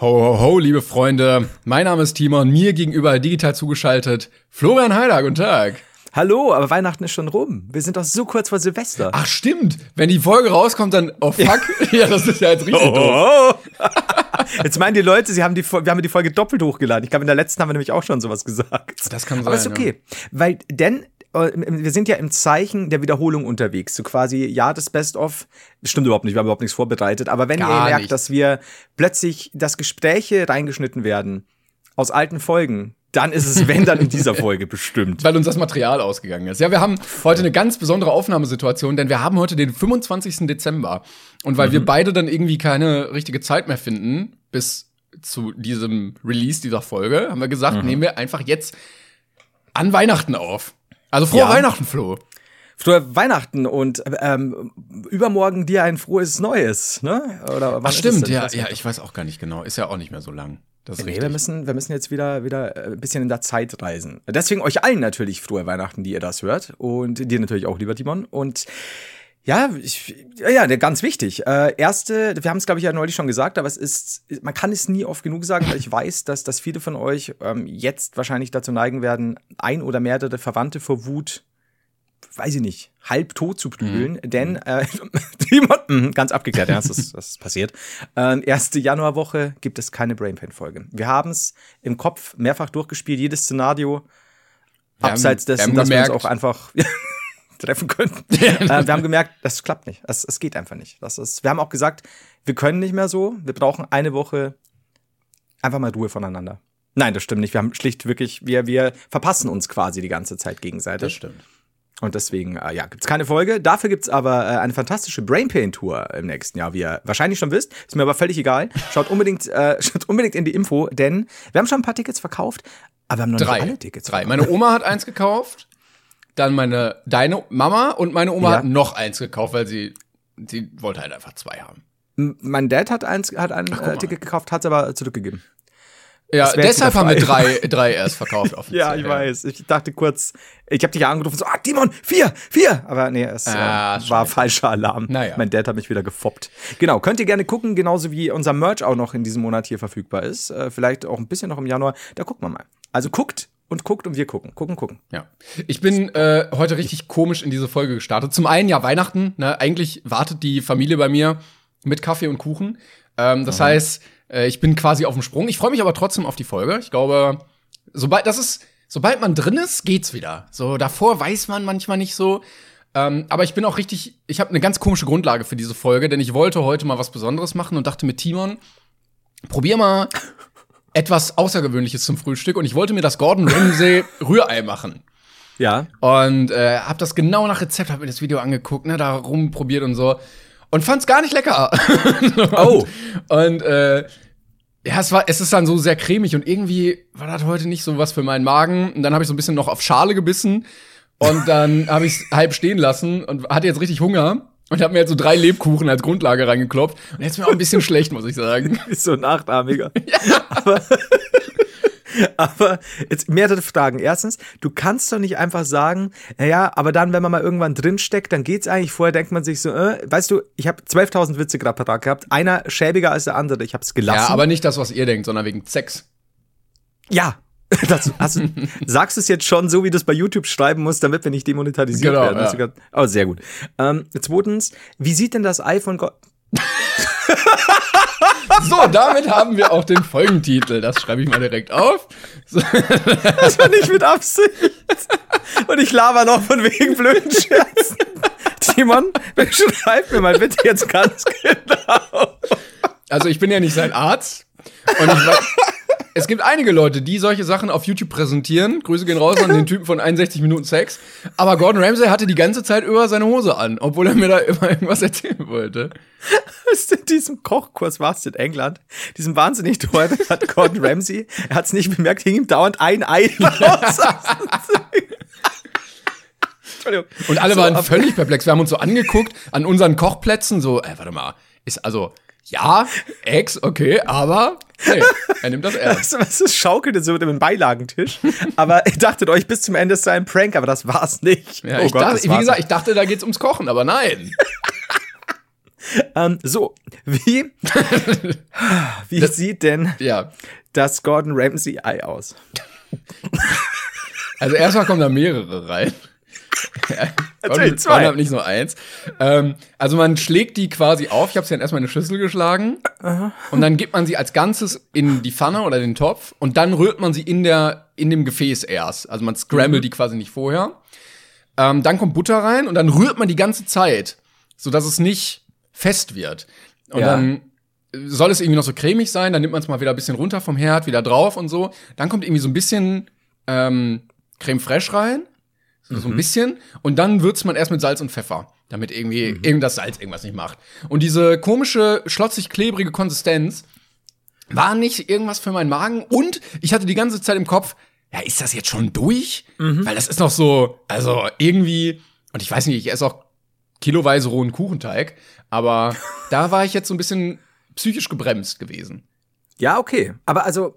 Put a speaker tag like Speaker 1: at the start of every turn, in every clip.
Speaker 1: Ho, ho, ho, liebe Freunde. Mein Name ist Timon, mir gegenüber digital zugeschaltet Florian Heider, guten Tag.
Speaker 2: Hallo, aber Weihnachten ist schon rum. Wir sind doch so kurz vor Silvester.
Speaker 1: Ach stimmt, wenn die Folge rauskommt, dann, oh fuck, ja, das ist ja jetzt richtig
Speaker 2: Oh.
Speaker 1: doof.
Speaker 2: Jetzt meinen die Leute, sie haben die, wir haben die Folge doppelt hochgeladen. Ich glaube, in der letzten haben wir nämlich auch schon sowas gesagt.
Speaker 1: Das kann
Speaker 2: Aber ist
Speaker 1: sein,
Speaker 2: okay, weil denn wir sind ja im Zeichen der Wiederholung unterwegs. So quasi, ja, das Best-of. Stimmt überhaupt nicht, wir haben überhaupt nichts vorbereitet. Aber wenn
Speaker 1: Gar
Speaker 2: ihr merkt,
Speaker 1: nicht.
Speaker 2: dass wir plötzlich, dass Gespräche reingeschnitten werden aus alten Folgen, dann ist es, wenn, dann in dieser Folge bestimmt.
Speaker 1: Weil uns das Material ausgegangen ist. Ja, wir haben heute eine ganz besondere Aufnahmesituation, denn wir haben heute den 25. Dezember. Und weil wir beide dann irgendwie keine richtige Zeit mehr finden, bis zu diesem Release dieser Folge, haben wir gesagt, nehmen wir einfach jetzt an Weihnachten auf. Also frohe
Speaker 2: Ja.
Speaker 1: Weihnachten, Flo.
Speaker 2: Frohe Weihnachten und ähm, übermorgen dir ein frohes Neues, ne? Oder
Speaker 1: Ach stimmt, ja, ja, ich weiß auch gar nicht genau. Ist ja auch nicht mehr so lang. Das
Speaker 2: Nee,
Speaker 1: richtig.
Speaker 2: wir müssen, wir müssen jetzt wieder, wieder äh, ein bisschen in der Zeit reisen. Deswegen euch allen natürlich frohe Weihnachten, die ihr das hört. Und dir natürlich auch, lieber Timon. Und ja, ich, ja, ganz wichtig. Äh, erste, wir haben es, glaube ich, ja neulich schon gesagt, aber es ist, man kann es nie oft genug sagen, weil ich weiß, dass, dass viele von euch ähm, jetzt wahrscheinlich dazu neigen werden, ein oder mehrere Verwandte vor Wut weiß ich nicht, halb tot zu prügeln, denn äh, Timon, mhm, ganz abgeklärt, ja, das ist, das ist passiert. Äh, erste Januarwoche gibt es keine Brainpain-Folge. Wir haben es im Kopf mehrfach durchgespielt, jedes Szenario,
Speaker 1: Wir haben-
Speaker 2: abseits
Speaker 1: wir
Speaker 2: dessen,
Speaker 1: haben
Speaker 2: dass wir uns auch einfach treffen könnten. äh, wir haben gemerkt, das klappt nicht. Es, es geht einfach nicht. Das ist, wir haben auch gesagt, wir können nicht mehr so. Wir brauchen eine Woche einfach mal Ruhe voneinander. Nein, das stimmt nicht. Wir haben schlicht wirklich, wir, wir verpassen uns quasi die ganze Zeit gegenseitig.
Speaker 1: Das stimmt.
Speaker 2: Und deswegen, äh, ja, gibt's keine Folge. Dafür gibt's aber äh, eine fantastische Brainpain-Tour im nächsten Jahr, wie ihr wahrscheinlich schon wisst. Ist mir aber völlig egal. Schaut unbedingt, äh, schaut unbedingt in die Info, denn wir haben schon ein paar Tickets verkauft, aber wir haben noch
Speaker 1: Drei.
Speaker 2: nicht alle Tickets
Speaker 1: Drei.
Speaker 2: verkauft.
Speaker 1: Meine Oma hat eins gekauft, dann meine, deine Mama und meine Oma
Speaker 2: Ja.
Speaker 1: hat noch eins gekauft, weil sie, sie wollte halt einfach zwei haben.
Speaker 2: M- Mein Dad hat eins, hat ein
Speaker 1: guck
Speaker 2: äh. Ticket gekauft, hat's aber zurückgegeben.
Speaker 1: Ja, deshalb haben wir drei, drei erst verkauft.
Speaker 2: Ja, ich weiß. Ich dachte kurz, ich habe dich ja angerufen, so, ah, Timon, vier, vier. Aber nee, es
Speaker 1: Ah,
Speaker 2: äh, war falscher Alarm.
Speaker 1: Naja.
Speaker 2: Mein Dad hat mich wieder gefoppt. Genau, könnt ihr gerne gucken, genauso wie unser Merch auch noch in diesem Monat hier verfügbar ist. Äh, vielleicht auch ein bisschen noch im Januar. Da gucken wir mal. Also guckt und guckt und wir gucken. Gucken, gucken.
Speaker 1: Ja. Ich bin äh, heute richtig komisch in diese Folge gestartet. Zum einen ja Weihnachten. Ne? Eigentlich wartet die Familie bei mir mit Kaffee und Kuchen. Ähm, das heißt, äh, ich bin quasi auf dem Sprung. Ich freue mich aber trotzdem auf die Folge. Ich glaube, sobald das ist, sobald man drin ist, geht's wieder. So davor weiß man manchmal nicht so. Ähm, aber ich bin auch richtig, ich habe eine ganz komische Grundlage für diese Folge, denn ich wollte heute mal was Besonderes machen und dachte mit Timon, probier mal etwas Außergewöhnliches zum Frühstück und ich wollte mir das Gordon Ramsay Rührei machen.
Speaker 2: Ja.
Speaker 1: Und äh, hab das genau nach Rezept, hab mir das Video angeguckt, ne, da rumprobiert und so. Und fand's gar nicht lecker.
Speaker 2: Oh.
Speaker 1: Und äh, ja, es war, es ist dann so sehr cremig und irgendwie war das heute nicht so was für meinen Magen. Und dann habe ich so ein bisschen noch auf Schale gebissen und dann habe ich es halb stehen lassen und hatte jetzt richtig Hunger und habe mir jetzt so drei Lebkuchen als Grundlage reingeklopft. Und jetzt mir auch ein bisschen schlecht, muss ich sagen.
Speaker 2: Ist so ein Nachtarmiger. Aber, aber jetzt mehrere Fragen. Erstens, du kannst doch nicht einfach sagen, naja, aber dann, wenn man mal irgendwann drinsteckt, dann geht's eigentlich. Vorher denkt man sich so, äh, weißt du, ich habe 12.000 Witze gerade parat gehabt. Einer schäbiger als der andere. Ich habe es gelassen.
Speaker 1: Ja, aber nicht das, was ihr denkt, sondern wegen Sex.
Speaker 2: Ja. Das, hast sagst du es jetzt schon so, wie du es bei YouTube schreiben musst, damit wir nicht demonetarisiert
Speaker 1: Genau,
Speaker 2: werden?
Speaker 1: Ja.
Speaker 2: Oh, sehr gut. Ähm, zweitens, wie sieht denn das Ei von Gott?
Speaker 1: So, damit haben wir auch den Folgentitel. Das schreibe ich mal direkt auf. So.
Speaker 2: Das war nicht mit Absicht. Und ich laber noch von wegen blöden Scherzen. Timon, beschreib mir mal bitte jetzt ganz genau.
Speaker 1: Also ich bin ja nicht sein Arzt. Und ich weiß, es gibt einige Leute, die solche Sachen auf YouTube präsentieren. Grüße gehen raus an den Typen von 61 Minuten Sex. Aber Gordon Ramsay hatte die ganze Zeit über seine Hose an, obwohl er mir da immer irgendwas erzählen wollte.
Speaker 2: Ist in diesem Kochkurs warst in England, diesem wahnsinnig teuren, hat Gordon Ramsay, er hat es nicht bemerkt, hing ihm dauernd ein Ei raus.
Speaker 1: Entschuldigung. Und alle so, waren völlig perplex. Wir haben uns so angeguckt an unseren Kochplätzen, so, ey, warte mal, ist also, ja, Ex, okay, aber hey, er nimmt das ernst.
Speaker 2: Was ist schaukelte so mit dem Beilagentisch? aber ihr dachtet euch bis zum Ende ist ein Prank, aber das war's nicht.
Speaker 1: Ja, oh Gott, dachte, wie gesagt, ich dachte, da geht's ums Kochen, aber nein.
Speaker 2: ähm, so, wie, wie das, sieht denn
Speaker 1: ja.
Speaker 2: das Gordon Ramsay Ei aus?
Speaker 1: Also erstmal kommen da mehrere rein.
Speaker 2: Erzähl zwei.
Speaker 1: nicht nur eins. Ähm, also man schlägt die quasi auf. Ich habe sie dann erstmal in eine Schüssel geschlagen. Aha. Und dann gibt man sie als Ganzes in die Pfanne oder den Topf. Und dann rührt man sie in, der, in dem Gefäß erst. Also man scrambled mhm. die quasi nicht vorher. Ähm, dann kommt Butter rein und dann rührt man die ganze Zeit, sodass es nicht fest wird. Und ja. dann soll es irgendwie noch so cremig sein. Dann nimmt man es mal wieder ein bisschen runter vom Herd, wieder drauf und so. Dann kommt irgendwie so ein bisschen ähm, Creme fraiche rein so ein mhm. bisschen. Und dann würzt man erst mit Salz und Pfeffer, damit irgendwie mhm. irgend das Salz irgendwas nicht macht. Und diese komische, schlotzig-klebrige Konsistenz war nicht irgendwas für meinen Magen. Und ich hatte die ganze Zeit im Kopf, ja, ist das jetzt schon durch? Mhm. Weil das ist noch so, also irgendwie, und ich weiß nicht, ich esse auch kiloweise rohen Kuchenteig, aber da war ich jetzt so ein bisschen psychisch gebremst gewesen.
Speaker 2: Ja, okay. Aber also,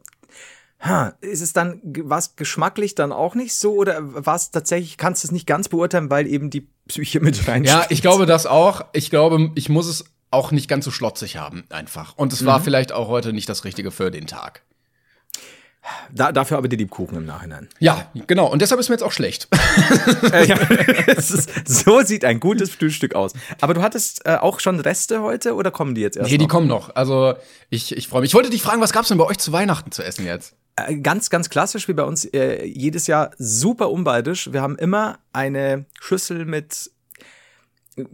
Speaker 2: Ha, ist es dann was geschmacklich dann auch nicht so oder was tatsächlich kannst du es nicht ganz beurteilen, weil eben die Psyche mit reinspielt?
Speaker 1: Ja, ich glaube das auch. Ich glaube, ich muss es auch nicht ganz so schlotzig haben einfach. Und es mhm. war vielleicht auch heute nicht das Richtige für den Tag.
Speaker 2: Da, dafür aber die Liebkuchen im Nachhinein.
Speaker 1: Ja, genau. Und deshalb ist mir jetzt auch schlecht.
Speaker 2: äh, ja. ist, so sieht ein gutes Frühstück aus. Aber du hattest äh, auch schon Reste heute oder kommen die jetzt erst?
Speaker 1: Nee, die kommen noch. Also ich, ich freue mich. Ich wollte dich fragen, was gab's denn bei euch zu Weihnachten zu essen jetzt?
Speaker 2: Äh, ganz, ganz klassisch wie bei uns äh, jedes Jahr super unbeidisch. Wir haben immer eine Schüssel mit äh,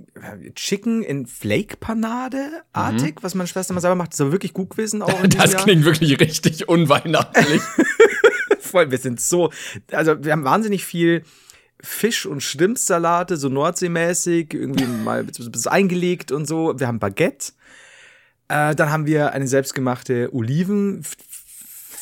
Speaker 2: Chicken in Flake-Panade-artig, mhm. was meine Schwester mal selber macht. Das ist aber wirklich gut gewesen. Auch
Speaker 1: das klingt wirklich richtig unweihnachtlich.
Speaker 2: Voll, wir sind so, also wir haben wahnsinnig viel Fisch- und Schrimpsalate, so Nordseemäßig, irgendwie mal ein bisschen eingelegt und so. Wir haben Baguette. Äh, dann haben wir eine selbstgemachte Oliven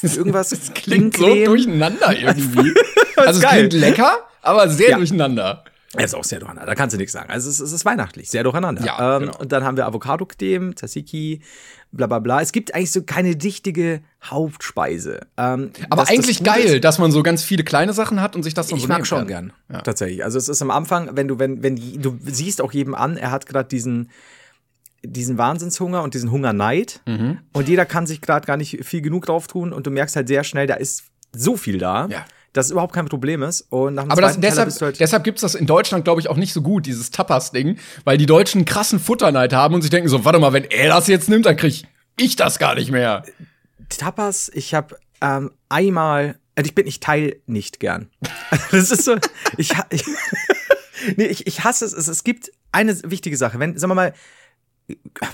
Speaker 2: irgendwas.
Speaker 1: Das klingt so durcheinander irgendwie. also es geil. klingt lecker, aber sehr ja. durcheinander.
Speaker 2: Er ist auch sehr durcheinander, da kannst du nichts sagen. Also es ist, es ist weihnachtlich, sehr durcheinander. Ja, ähm, genau. Und dann haben wir Avocado-Creme, Tzatziki, bla bla bla. Es gibt eigentlich so keine dichtige Hauptspeise. Ähm,
Speaker 1: Aber eigentlich das geil, ist, dass man so ganz viele kleine Sachen hat und sich das dann
Speaker 2: ich
Speaker 1: so
Speaker 2: mag schon kann. gern, ja. tatsächlich. Also es ist am Anfang, wenn du, wenn, wenn, du siehst auch jedem an, er hat gerade diesen diesen Wahnsinnshunger und diesen Hungerneid. Mhm. Und jeder kann sich gerade gar nicht viel genug drauf tun. Und du merkst halt sehr schnell, da ist so viel da. Ja. Dass es überhaupt kein Problem ist. Und nach dem
Speaker 1: Aber das, deshalb, halt deshalb gibt es das in Deutschland, glaube ich, auch nicht so gut, dieses Tapas-Ding, weil die Deutschen krassen Futterneid haben und sich denken so, warte mal, wenn er das jetzt nimmt, dann krieg ich das gar nicht mehr.
Speaker 2: Tapas, ich habe ähm, einmal, also ich bin, ich teile nicht gern. das ist so, ich, ich, nee, ich, ich hasse es. es. Es gibt eine wichtige Sache. Wenn, sagen wir mal,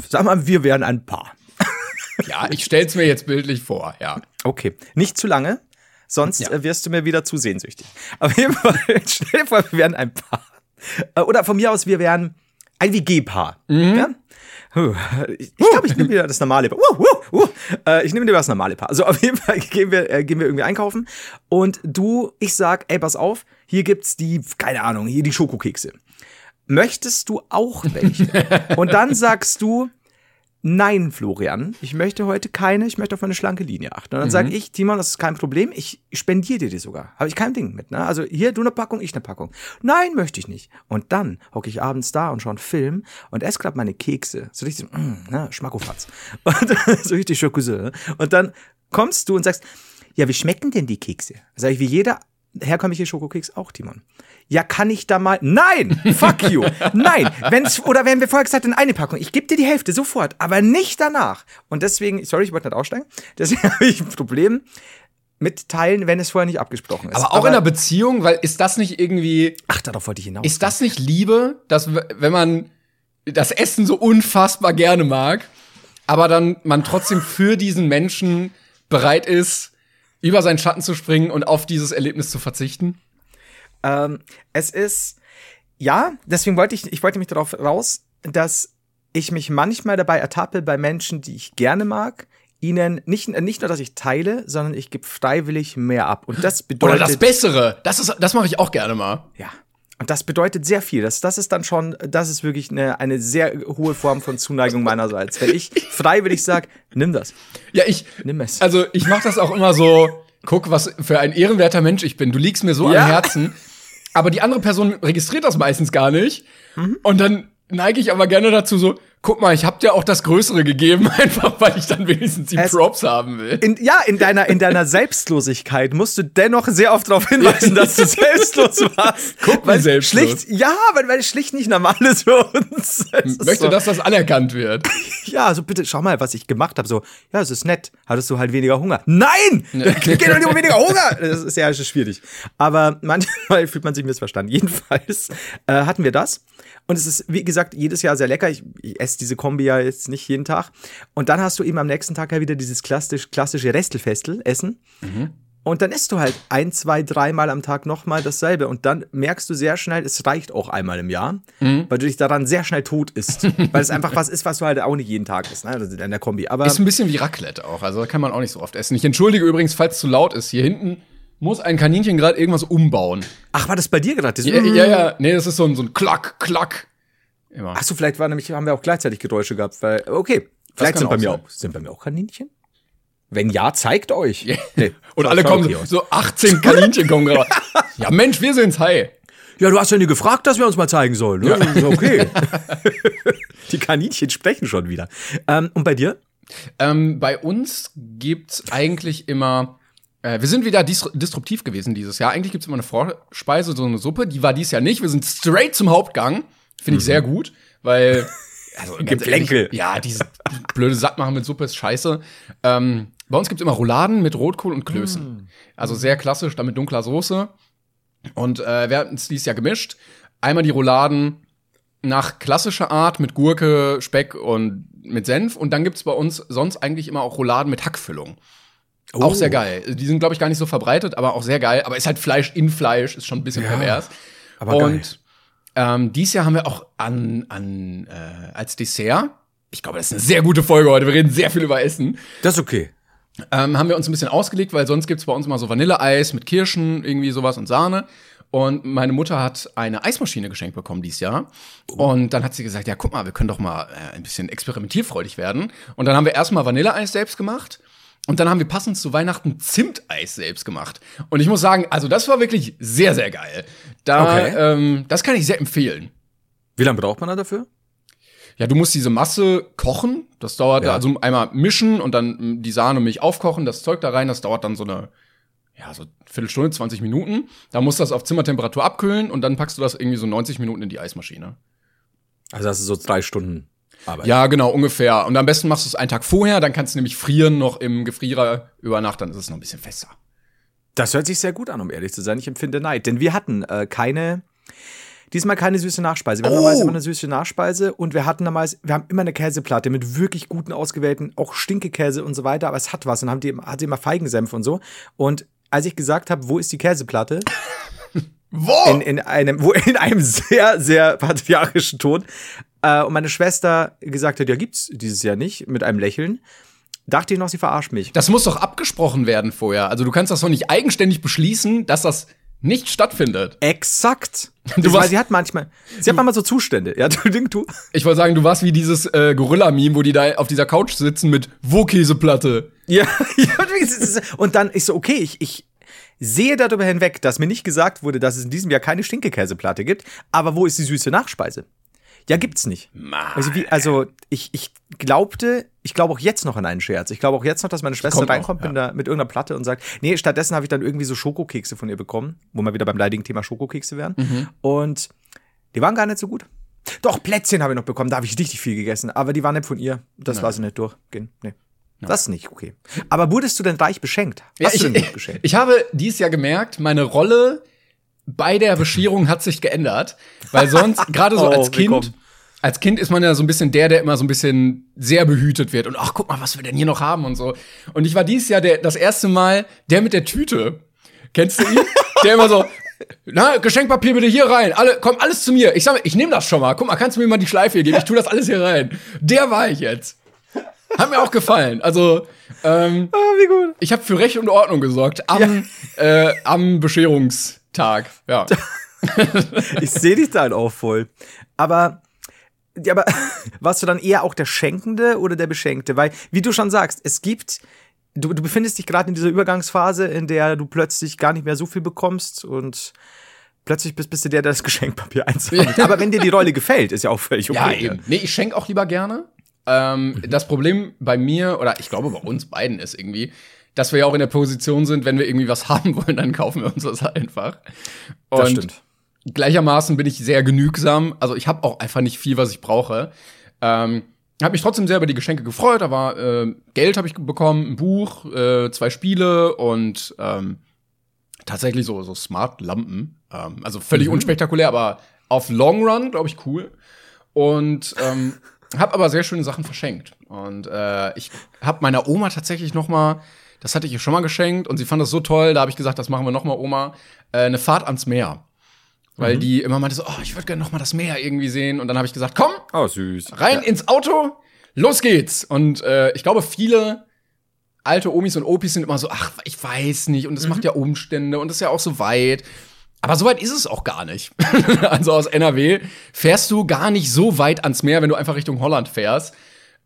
Speaker 2: Sag mal, wir wären ein Paar.
Speaker 1: ja, ich stell's mir jetzt bildlich vor, ja.
Speaker 2: Okay, nicht zu lange, sonst ja. Äh, wirst du mir wieder zu sehnsüchtig. Auf jeden Fall, stell dir vor, wir wären ein Paar. Äh, oder von mir aus, wir wären ein WG-Paar. Mhm. Ja? Ich glaube, ich nehme wieder das normale Paar. Uh, uh, uh. Ich nehme dir das normale Paar. Also auf jeden Fall gehen wir, äh, gehen wir irgendwie einkaufen. Und du, ich sag, ey, pass auf, hier gibt's die, keine Ahnung, hier die Schokokekse möchtest du auch welche? und dann sagst du, nein, Florian, ich möchte heute keine, ich möchte auf eine schlanke Linie achten. Und dann mhm. sage ich, Timon, das ist kein Problem, ich spendiere dir die sogar. Habe ich kein Ding mit. Ne? Also hier, du eine Packung, ich eine Packung. Nein, möchte ich nicht. Und dann hocke ich abends da und schaue einen Film und esse gerade meine Kekse. So richtig, mm, ne, Schmackofatz. Und so richtig Schokose. Und dann kommst du und sagst, ja, wie schmecken denn die Kekse? Sag ich, wie jeder herkömmliche Schokokeks auch, Timon. Ja, kann ich da mal. Nein! Fuck you! Nein! Wenn's, oder wenn wir vorher gesagt in eine Packung, ich gebe dir die Hälfte sofort, aber nicht danach. Und deswegen, sorry, ich wollte nicht aussteigen, deswegen habe ich ein Problem mit Teilen, wenn es vorher nicht abgesprochen ist.
Speaker 1: Aber auch aber, in einer Beziehung, weil ist das nicht irgendwie.
Speaker 2: Ach, darauf wollte ich hinaus.
Speaker 1: Ist das nicht Liebe, dass wenn man das Essen so unfassbar gerne mag, aber dann man trotzdem für diesen Menschen bereit ist, über seinen Schatten zu springen und auf dieses Erlebnis zu verzichten?
Speaker 2: Ähm, es ist, ja, deswegen wollte ich, ich wollte mich darauf raus, dass ich mich manchmal dabei ertappe bei Menschen, die ich gerne mag, ihnen nicht, nicht nur, dass ich teile, sondern ich gebe freiwillig mehr ab. Und das bedeutet.
Speaker 1: Oder das Bessere. Das, ist, das mache ich auch gerne mal.
Speaker 2: Ja. Und das bedeutet sehr viel. Das, das ist dann schon, das ist wirklich eine, eine sehr hohe Form von Zuneigung meinerseits. Wenn ich freiwillig sage, nimm das.
Speaker 1: Ja, ich.
Speaker 2: Nimm es.
Speaker 1: Also, ich mache das auch immer so. Guck, was für ein ehrenwerter Mensch ich bin. Du liegst mir so
Speaker 2: Ja.
Speaker 1: am Herzen. Aber die andere Person registriert das meistens gar nicht.
Speaker 2: Mhm.
Speaker 1: Und dann neige ich aber gerne dazu so, guck mal, ich hab dir auch das Größere gegeben, einfach weil ich dann wenigstens die
Speaker 2: Es-
Speaker 1: Props haben will.
Speaker 2: In, ja, in deiner, in deiner Selbstlosigkeit musst du dennoch sehr oft darauf hinweisen, dass du selbstlos warst.
Speaker 1: Guck,
Speaker 2: weil
Speaker 1: selbstlos.
Speaker 2: Schlicht, ja, weil, weil es schlicht nicht normal ist für uns. Es
Speaker 1: Möchte,
Speaker 2: so,
Speaker 1: dass das anerkannt wird.
Speaker 2: Ja, also bitte, schau mal, was ich gemacht habe. So, ja, es ist nett. Hattest du halt weniger Hunger. Nein! Geht doch nicht um weniger Hunger! Das ist ja schwierig. Aber manchmal fühlt man sich missverstanden. Jedenfalls äh, hatten wir das. Und es ist, wie gesagt, jedes Jahr sehr lecker. Ich, ich esse diese Kombi ja jetzt nicht jeden Tag. Und dann hast du eben am nächsten Tag ja wieder dieses klassisch, klassische Restelfestel essen. Und dann isst du halt ein, zwei, dreimal am Tag nochmal dasselbe. Und dann merkst du sehr schnell, es reicht auch einmal im Jahr, weil du dich daran sehr schnell tot isst. weil es einfach was ist, was du halt auch nicht jeden Tag isst, ne? Das ist in der Kombi. Aber
Speaker 1: Ist ein bisschen wie Raclette auch. Also da kann man auch nicht so oft essen. Ich entschuldige übrigens, falls es zu laut ist. Hier hinten muss ein Kaninchen gerade irgendwas umbauen.
Speaker 2: ach, war das bei dir gerade?
Speaker 1: Ja, ja, ja. Nee, das ist so ein, so ein Klack, Klack. Immer.
Speaker 2: Ach so, vielleicht war nämlich, haben wir auch gleichzeitig Geräusche gehabt, weil, okay. Vielleicht sind bei mir
Speaker 1: sein.
Speaker 2: auch, sind bei mir auch Kaninchen? Wenn ja, zeigt euch. Nee,
Speaker 1: Und alle kommen so,
Speaker 2: aus.
Speaker 1: so 18 Kaninchen kommen gerade. Ja, Mensch, wir sind's. Hi.
Speaker 2: Ja, du hast ja nie gefragt, dass wir uns mal zeigen sollen. Ne? Ist Okay. Die Kaninchen sprechen schon wieder. Ähm, und bei dir?
Speaker 1: Ähm, bei uns gibt's eigentlich immer. Äh, wir sind wieder dis disruptiv gewesen dieses Jahr. Eigentlich gibt's immer eine Vorspeise, so eine Suppe. Die war dieses Jahr nicht. Wir sind straight zum Hauptgang. Finde ich sehr gut, weil. Also,
Speaker 2: Geplänkel.
Speaker 1: Ja, diese blöde Sattmachen mit Suppe ist scheiße. Ähm, bei uns gibt's immer Rouladen mit Rotkohl und Klößen. Also sehr klassisch, dann mit dunkler Soße. Und äh, wir hatten es dieses Jahr gemischt. Einmal die Rouladen nach klassischer Art mit Gurke, Speck und mit Senf. Und dann gibt's bei uns sonst eigentlich immer auch Rouladen mit Hackfüllung. Auch sehr geil. Die sind, glaube ich, gar nicht so verbreitet, aber auch sehr geil. Aber ist halt Fleisch in Fleisch, ist schon ein bisschen pervers.
Speaker 2: aber geil.
Speaker 1: und ähm, dieses Jahr haben wir auch an, an äh, als Dessert, ich glaube, das ist eine sehr gute Folge heute, wir reden sehr viel über Essen,
Speaker 2: Das ist okay.
Speaker 1: ähm, haben wir uns ein bisschen ausgelegt, weil sonst gibt's bei uns immer so Vanilleeis mit Kirschen, irgendwie sowas und Sahne. Und meine Mutter hat eine Eismaschine geschenkt bekommen dieses Jahr. Und dann hat sie gesagt, ja, guck mal, wir können doch mal äh, ein bisschen experimentierfreudig werden. Und dann haben wir erstmal Vanilleeis selbst gemacht. Und dann haben wir passend zu Weihnachten Zimteis selbst gemacht. Und ich muss sagen, also das war wirklich sehr, sehr geil. Da,
Speaker 2: Okay.
Speaker 1: ähm, das kann ich sehr empfehlen.
Speaker 2: Wie lange braucht man da dafür?
Speaker 1: Ja, du musst diese Masse kochen. Das dauert,
Speaker 2: Ja.
Speaker 1: also einmal mischen und dann mm, die Sahne und Milch aufkochen, das Zeug da rein. Das dauert dann so eine, ja, so Viertelstunde, 20 Minuten. Da musst du das auf Zimmertemperatur abkühlen und dann packst du das irgendwie so 90 Minuten in die Eismaschine.
Speaker 2: Also das ist so drei Stunden Arbeit.
Speaker 1: Ja, genau, ungefähr. Und am besten machst du es einen Tag vorher, dann kannst du nämlich frieren noch im Gefrierer über Nacht, dann ist es noch ein bisschen fester.
Speaker 2: Das hört sich sehr gut an, um ehrlich zu sein. Ich empfinde Neid. Denn wir hatten äh, keine, diesmal keine süße Nachspeise. Wir hatten
Speaker 1: Oh.
Speaker 2: normalerweise immer eine süße Nachspeise und wir hatten damals, wir haben immer eine Käseplatte mit wirklich guten, ausgewählten, auch Stinkekäse und so weiter, aber es hat was und haben die, hatte immer Feigensenf und so. Und als ich gesagt habe, wo ist die Käseplatte?
Speaker 1: Wo?
Speaker 2: in, in einem, wo in einem sehr, sehr patriarchischen Ton. Äh, und meine Schwester gesagt hat, ja, gibt's dieses Jahr nicht, mit einem Lächeln. Dachte ich noch, sie verarscht mich.
Speaker 1: das muss doch abgesprochen werden vorher. Also du kannst das doch nicht eigenständig beschließen, dass das nicht stattfindet.
Speaker 2: Exakt.
Speaker 1: Du warst-
Speaker 2: weil sie hat manchmal, sie hat manchmal so Zustände. Ja, du, du, du.
Speaker 1: Ich wollte sagen, du warst wie dieses äh, Gorilla-Meme, wo die da auf dieser Couch sitzen mit Wo Käseplatte?
Speaker 2: Ja, ja, und dann ist so, okay, ich, ich sehe darüber hinweg, dass mir nicht gesagt wurde, dass es in diesem Jahr keine Stinkekäseplatte gibt, aber wo ist die süße Nachspeise? Ja, gibt's nicht. Also, wie, also ich, ich glaubte, ich glaube auch jetzt noch an einen Scherz. Ich glaube auch jetzt noch, dass meine Schwester
Speaker 1: Kommt
Speaker 2: reinkommt
Speaker 1: ja.
Speaker 2: mit, einer, mit irgendeiner Platte und sagt, nee, stattdessen habe ich dann irgendwie so Schokokekse von ihr bekommen, wo wir wieder beim leidigen Thema Schokokekse wären.
Speaker 1: Mhm.
Speaker 2: Und die waren gar nicht so gut. Doch, Plätzchen habe ich noch bekommen, da habe ich richtig viel gegessen, aber die waren nicht von ihr. Das war sie nicht durchgehen. Nee. Das ist nicht okay. Aber wurdest du denn reich beschenkt?
Speaker 1: Ja,
Speaker 2: Hast
Speaker 1: ich,
Speaker 2: du denn gut
Speaker 1: ich,
Speaker 2: geschenkt?
Speaker 1: ich habe dieses Jahr gemerkt, meine Rolle bei der Bescherung hat sich geändert. Weil sonst, gerade so
Speaker 2: Oh,
Speaker 1: als Kind,
Speaker 2: willkommen.
Speaker 1: als Kind ist man ja so ein bisschen der, der immer so ein bisschen sehr behütet wird und ach, guck mal, was wir denn hier noch haben und so. Und ich war dieses Jahr der, das erste Mal der mit der Tüte. Kennst du ihn? der immer so, na, Geschenkpapier bitte hier rein. Alle, komm, alles zu mir. Ich sag, ich nehme das schon mal. Guck mal, kannst du mir mal die Schleife hier geben? Ich tu das alles hier rein. Der war ich jetzt. Hat mir auch gefallen. Also, ähm,
Speaker 2: Ah, wie gut.
Speaker 1: ich habe für Recht und Ordnung gesorgt am, äh, am Bescherungstag. Ja.
Speaker 2: Ich sehe dich da halt auch voll. Aber, ja, aber warst du dann eher auch der Schenkende oder der Beschenkte? Weil, wie du schon sagst, es gibt, du, du befindest dich gerade in dieser Übergangsphase, in der du plötzlich gar nicht mehr so viel bekommst und plötzlich bist, bist du der, der das Geschenkpapier einsammelt. Aber wenn dir die Rolle gefällt, ist ja auch völlig okay.
Speaker 1: Ja, eben. Nee, ich schenke auch lieber gerne. Ähm, Das Problem bei mir, oder ich glaube bei uns beiden ist irgendwie, dass wir ja auch in der Position sind, wenn wir irgendwie was haben wollen, dann kaufen wir uns das einfach. Und
Speaker 2: Das stimmt.
Speaker 1: gleichermaßen bin ich sehr genügsam. Also ich habe auch einfach nicht viel, was ich brauche. Ähm, habe mich trotzdem sehr über die Geschenke gefreut. Da war äh, Geld habe ich bekommen, ein Buch, äh, zwei Spiele und ähm, tatsächlich so so Smart Lampen. Ähm, also völlig unspektakulär, aber auf Long Run glaube ich cool. Und ähm, habe aber sehr schöne Sachen verschenkt. Und äh, ich habe meiner Oma tatsächlich noch mal, das hatte ich ihr schon mal geschenkt und sie fand das so toll. Da habe ich gesagt, das machen wir noch mal, Oma, äh, eine Fahrt ans Meer. Weil die immer meinte so, oh, ich würde gerne noch mal das Meer irgendwie sehen. Und dann habe ich gesagt, komm,
Speaker 2: Oh, süß.
Speaker 1: rein ins Auto, los geht's. Und äh, ich glaube, viele alte Omis und Opis sind immer so, ach, ich weiß nicht, und es macht ja Umstände und ist ja auch so weit. Aber so weit ist es auch gar nicht. also aus NRW fährst du gar nicht so weit ans Meer, wenn du einfach Richtung Holland fährst.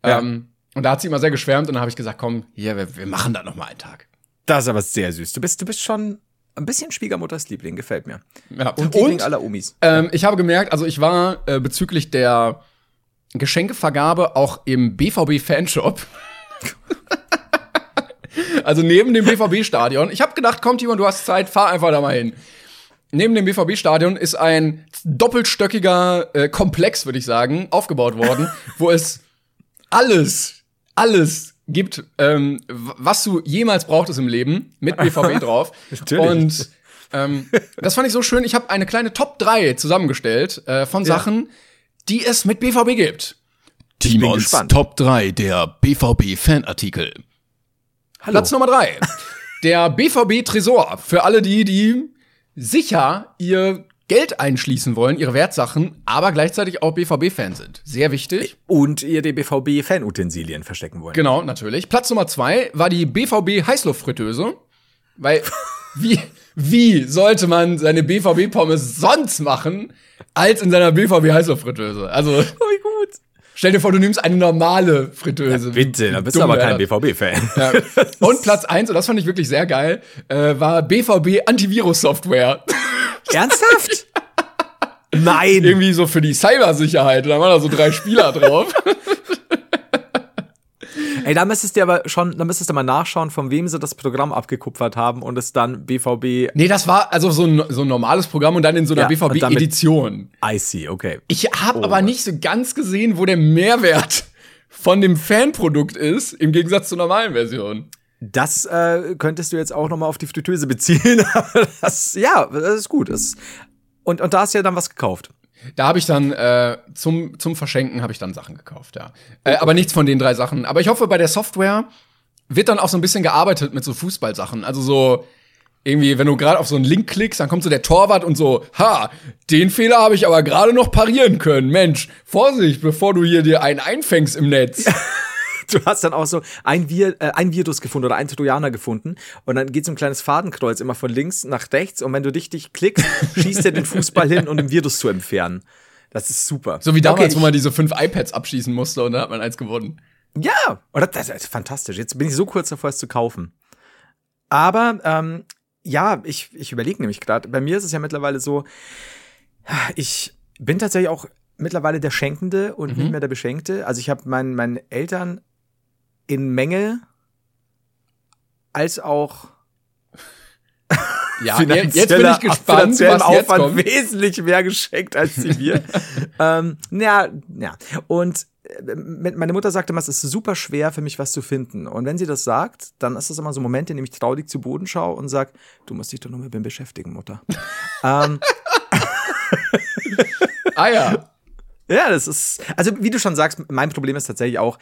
Speaker 2: Ja.
Speaker 1: Ähm, und da hat sie immer sehr geschwärmt und dann habe ich gesagt, komm, hier, wir, wir machen da noch mal einen Tag.
Speaker 2: Das ist aber sehr süß. Du bist, du bist schon ein bisschen Schwiegermutters Liebling, gefällt mir.
Speaker 1: Ja.
Speaker 2: Und Liebling aller Omis.
Speaker 1: Ähm, ich habe gemerkt, also ich war äh, bezüglich der Geschenkevergabe auch im BVB-Fanshop. also neben dem BVB-Stadion. Ich habe gedacht, komm Timon, du hast Zeit, fahr einfach da mal hin. Neben dem BVB-Stadion ist ein doppelstöckiger äh, Komplex, würde ich sagen, aufgebaut worden, wo es alles, alles gibt, ähm, was du jemals brauchtest im Leben, mit BVB drauf.
Speaker 2: Natürlich.
Speaker 1: Und ähm, das fand ich so schön. Ich habe eine kleine Top 3 zusammengestellt äh, von Sachen, die es mit BVB gibt.
Speaker 2: gespannt.
Speaker 1: Top 3 der BVB-Fanartikel. Platz Nummer 3. Der BVB Tresor. Für alle die, die sicher ihr Geld einschließen wollen, ihre Wertsachen, aber gleichzeitig auch BVB-Fan sind. Sehr wichtig.
Speaker 2: Und ihr die BVB-Fanutensilien verstecken wollt.
Speaker 1: Genau, natürlich. Platz Nummer zwei war die BVB Heißluftfritteuse. Weil, wie, wie sollte man seine BVB-Pommes sonst machen, als in seiner BVB Heißluftfritteuse? Also,
Speaker 2: Oh, wie gut.
Speaker 1: stell dir vor, du nimmst eine normale Fritteuse.
Speaker 2: Bitte, da bist du aber kein. BVB-Fan.
Speaker 1: Ja. Und Platz eins und das fand ich wirklich sehr geil, äh, war BVB Antivirus-Software.
Speaker 2: Ernsthaft? Nein.
Speaker 1: Irgendwie so für die Cybersicherheit. Da waren da so drei Spieler drauf.
Speaker 2: Ey, da müsstest du aber schon, da müsstest du mal nachschauen, von wem sie das Programm abgekupfert haben und es dann BVB
Speaker 1: Nee, das war also so ein, so ein normales Programm und dann in so einer
Speaker 2: Ja,
Speaker 1: BVB-Edition.
Speaker 2: IC, okay.
Speaker 1: Ich habe
Speaker 2: Oh
Speaker 1: aber nicht so ganz gesehen, wo der Mehrwert von dem Fanprodukt ist, im Gegensatz zur normalen Version.
Speaker 2: Das äh, könntest du jetzt auch noch mal auf die Fritteuse beziehen. aber das, ja, das ist gut. Das, und, und da hast du ja dann was gekauft.
Speaker 1: Da habe ich dann äh, zum, zum Verschenken habe ich dann Sachen gekauft, ja. Äh, aber nichts von den drei Sachen. Aber ich hoffe, bei der Software wird dann auch so ein bisschen gearbeitet mit so Fußballsachen. Also so irgendwie, wenn du gerade auf so einen Link klickst, dann kommt so der Torwart und so, ha, den Fehler habe ich aber gerade noch parieren können. Mensch, Vorsicht, bevor du hier dir einen einfängst im Netz.
Speaker 2: Du hast dann auch so ein, Vir äh, ein Virus gefunden oder ein Trojaner gefunden und dann geht so ein kleines Fadenkreuz immer von links nach rechts und wenn du richtig klickst, schießt er den Fußball hin, um den Virus zu entfernen. Das ist super.
Speaker 1: So wie damals,
Speaker 2: Okay,
Speaker 1: wo man diese fünf iPads abschießen musste und dann hat man eins gewonnen.
Speaker 2: Ja, oder das, ist fantastisch. Jetzt bin ich so kurz davor, es zu kaufen. Aber ähm, ja, ich, ich überlege nämlich gerade, bei mir ist es ja mittlerweile so, ich bin tatsächlich auch mittlerweile der Schenkende und nicht mehr der Beschenkte. Also ich habe meinen, meinen Eltern in Menge als auch
Speaker 1: Ja, jetzt, bin ich gespannt, was
Speaker 2: Aufwand
Speaker 1: kommt.
Speaker 2: wesentlich mehr geschenkt als sie mir. ähm, ja, ja. Und äh, meine Mutter sagte immer, es ist super schwer für mich, was zu finden. Und wenn sie das sagt, dann ist das immer so ein Moment, in dem ich traurig zu Boden schaue und sage, du musst dich doch nur mit mir beschäftigen, Mutter. ähm,
Speaker 1: Ah ja.
Speaker 2: Ja, das ist, also wie du schon sagst, mein Problem ist tatsächlich auch,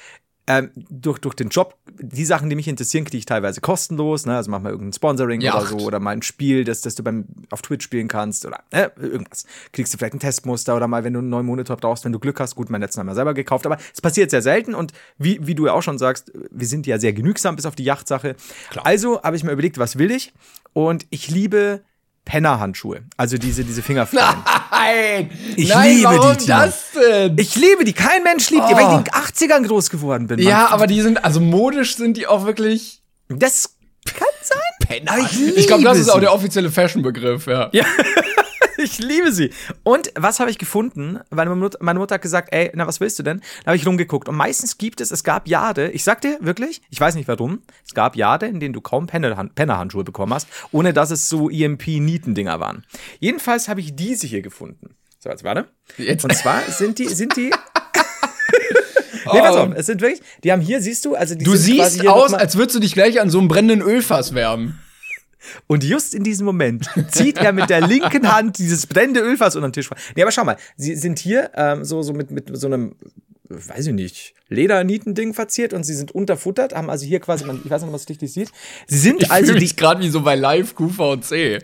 Speaker 2: ähm, durch, durch den Job, die Sachen, die mich interessieren, kriege ich teilweise kostenlos, ne? Also mach mal irgendein Sponsoring
Speaker 1: Ja,
Speaker 2: oder so oder mal ein Spiel, das, das du beim auf Twitch spielen kannst oder äh, irgendwas. Kriegst du vielleicht ein Testmuster oder mal, wenn du einen neuen Monitor brauchst, wenn du Glück hast, gut, mein letzten Mal selber gekauft, aber es passiert sehr selten und wie, wie du ja auch schon sagst, wir sind ja sehr genügsam bis auf die Yachtsache. Also habe ich mir überlegt, was will ich? Und ich liebe Pennerhandschuhe, also diese, diese Fingerfallen.
Speaker 1: Nein!
Speaker 2: Ich
Speaker 1: Nein,
Speaker 2: liebe die,
Speaker 1: warum das denn?
Speaker 2: Ich liebe die, kein Mensch liebt die, weil ich in den 80ern groß geworden bin. Mann.
Speaker 1: ja, aber die sind, also modisch sind die auch wirklich
Speaker 2: Das kann sein.
Speaker 1: Penner.
Speaker 2: Ich
Speaker 1: Ich glaube, das ist auch der offizielle Fashion-Begriff, ja.
Speaker 2: Ja. Ich liebe sie. Und was habe ich gefunden? Weil meine Mutter, meine Mutter hat gesagt, ey, na, was willst du denn? Da habe ich rumgeguckt. Und meistens gibt es, es gab Jahre, ich sag dir wirklich, ich weiß nicht warum, es gab Jahre, in denen du kaum Pennerhand- Pennerhandschuhe bekommen hast, ohne dass es so EMP-Nietendinger waren. Jedenfalls habe ich diese hier gefunden. So, jetzt warte.
Speaker 1: Jetzt.
Speaker 2: Und zwar sind die, sind die. nee, pass auf, es sind wirklich, die haben hier, siehst du, also die
Speaker 1: Du siehst
Speaker 2: hier
Speaker 1: aus, als würdest du dich gleich an so einem brennenden Ölfass wärmen.
Speaker 2: Und just in diesem Moment zieht er mit der linken Hand dieses brennende Ölfass unter den Tisch. Nee, aber schau mal, sie sind hier ähm, so, so mit, mit so einem, weiß ich nicht, Ledernietending verziert und sie sind unterfuttert, haben also hier quasi, man, ich weiß nicht, ob man das richtig sieht. Sie sind
Speaker 1: Ich
Speaker 2: also
Speaker 1: mich gerade wie so bei Live QVC.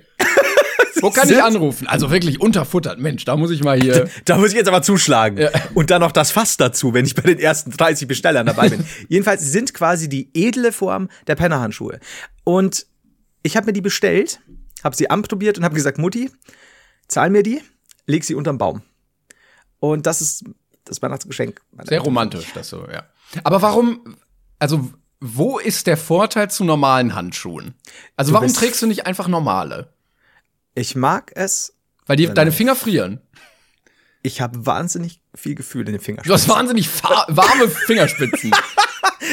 Speaker 1: Wo kann ich anrufen? Also wirklich unterfuttert. Mensch, da muss ich mal hier.
Speaker 2: da muss ich jetzt aber zuschlagen.
Speaker 1: Ja.
Speaker 2: Und dann noch das Fass dazu, wenn ich bei den ersten 30 Bestellern dabei bin. Jedenfalls sind quasi die edle Form der Pennerhandschuhe. Und ich habe mir die bestellt, habe sie anprobiert und habe gesagt, Mutti, zahl mir die, leg sie unterm Baum. Und das ist das Weihnachtsgeschenk.
Speaker 1: Sehr
Speaker 2: Mutter.
Speaker 1: romantisch, das so, ja. Aber warum, also, wo ist der Vorteil zu normalen Handschuhen? Also,
Speaker 2: Du
Speaker 1: warum trägst du nicht einfach normale?
Speaker 2: Ich mag es.
Speaker 1: Weil die, deine. Finger frieren.
Speaker 2: Ich habe wahnsinnig viel Gefühl in den Fingern.
Speaker 1: Du hast wahnsinnig warme Fingerspitzen.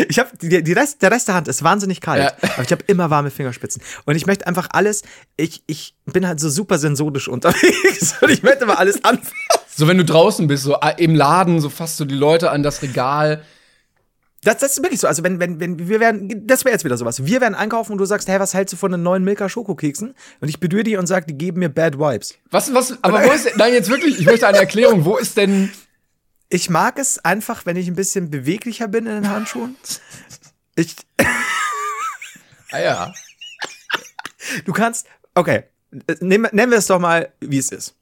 Speaker 2: Ich habe die, die Rest, der Rest der Hand ist wahnsinnig kalt,
Speaker 1: Ja.
Speaker 2: aber ich habe immer warme Fingerspitzen und ich möchte einfach alles. Ich, ich bin halt so super sensorisch unterwegs und ich möchte mal alles anfassen.
Speaker 1: So, wenn du draußen bist, so äh, im Laden, so fasst du die Leute an das Regal.
Speaker 2: Das, das ist wirklich so. Also wenn, wenn, wenn wir werden, das wäre jetzt wieder sowas. Wir werden einkaufen und du sagst, hey, was hältst du von den neuen Milka Schokokeksen? Und ich berühre die und sag, die geben mir Bad Vibes.
Speaker 1: Was, was, aber wo ist, nein, jetzt wirklich, ich möchte eine Erklärung. Wo ist denn,
Speaker 2: Ich mag es einfach, wenn ich ein bisschen beweglicher bin in den Handschuhen. Ich,
Speaker 1: ah ja,
Speaker 2: Du kannst, okay, nehmen, nennen wir es doch mal, wie es ist.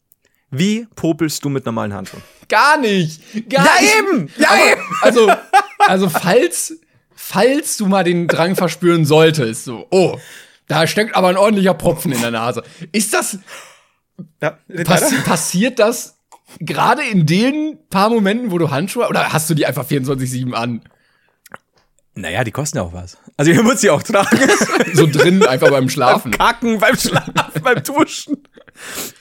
Speaker 2: Wie popelst du mit normalen Handschuhen?
Speaker 1: gar nicht. Gar
Speaker 2: Ja,
Speaker 1: nicht.
Speaker 2: eben! Ja,
Speaker 1: aber,
Speaker 2: eben!
Speaker 1: Also, also falls, falls du mal den Drang verspüren solltest, so, oh, da steckt aber ein ordentlicher Propfen in der Nase. Ist das,
Speaker 2: Ja, weiter.
Speaker 1: passiert das gerade in den paar Momenten, wo du Handschuhe, oder hast du die einfach 24-7 an?
Speaker 2: naja, die kosten ja auch was. Also ihr müsst sie auch tragen.
Speaker 1: So drin, einfach beim Schlafen.
Speaker 2: Kacken, beim Schlafen, beim Duschen.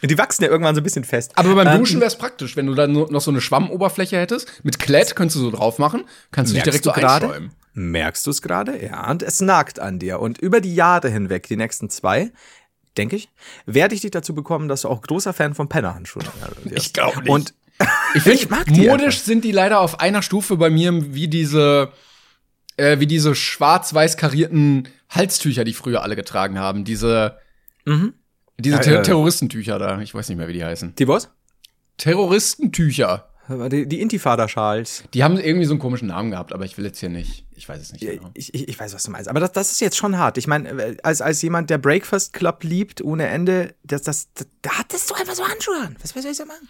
Speaker 2: Die wachsen ja irgendwann so ein bisschen fest.
Speaker 1: Aber beim
Speaker 2: Ähm,
Speaker 1: Duschen wäre es praktisch, wenn du dann noch so eine Schwammoberfläche hättest. Mit Klett könntest du so drauf machen, kannst du dich direkt so
Speaker 2: du gerade?
Speaker 1: einschäumen.
Speaker 2: Merkst du es gerade? Ja, und es nagt an dir. Und über die Jahre hinweg, die nächsten zwei, denke ich, werde ich dich dazu bekommen, dass du auch großer Fan von Pennerhandschuhen wirst.
Speaker 1: Ich glaub nicht.
Speaker 2: Und
Speaker 1: Ich finde,
Speaker 2: Ich mag die
Speaker 1: modisch
Speaker 2: einfach.
Speaker 1: sind die leider auf einer Stufe bei mir wie diese, äh, wie diese schwarz-weiß karierten Halstücher, die früher alle getragen haben. Diese,
Speaker 2: Mhm.
Speaker 1: diese
Speaker 2: Ja,
Speaker 1: Ter
Speaker 2: ja.
Speaker 1: Terroristentücher da. Ich weiß nicht mehr, wie die heißen.
Speaker 2: die was?
Speaker 1: Terroristentücher.
Speaker 2: Die, die Intifada-Schals.
Speaker 1: Die haben irgendwie so einen komischen Namen gehabt, aber ich will jetzt hier nicht. Ich weiß es nicht genau.
Speaker 2: Ich, ich, ich weiß, was du meinst. Aber das, das ist jetzt schon hart. Ich meine, als, als jemand, der Breakfast Club liebt, ohne Ende, das, das, das, da hattest du einfach so Handschuhe an. Was, was soll ich da machen?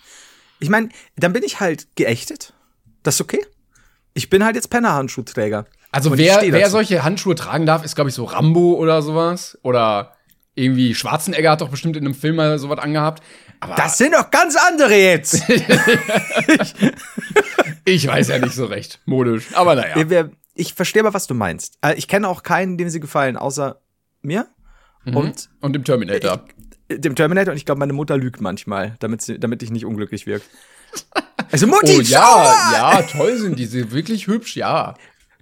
Speaker 2: Ich meine, dann bin ich halt geächtet. Das ist okay. Ich bin halt jetzt Penner-Handschuhträger.
Speaker 1: Also
Speaker 2: Und
Speaker 1: wer, wer solche Handschuhe tragen darf, ist, glaube ich, so Rambo oder sowas. Oder irgendwie Schwarzenegger hat doch bestimmt in einem Film mal sowas angehabt. Aber
Speaker 2: Das sind doch ganz andere jetzt.
Speaker 1: ich weiß ja nicht so recht. Modisch. Aber naja.
Speaker 2: Ich verstehe aber, was du meinst. Äh, Ich kenne auch keinen, dem sie gefallen, außer mir und
Speaker 1: Und dem Terminator.
Speaker 2: äh, dem Terminator. Und ich glaube, meine Mutter lügt manchmal, damit, sie, damit ich nicht unglücklich wirke. Also Mutti,
Speaker 1: Oh ja, ja, toll sind die. Sie wirklich hübsch, ja.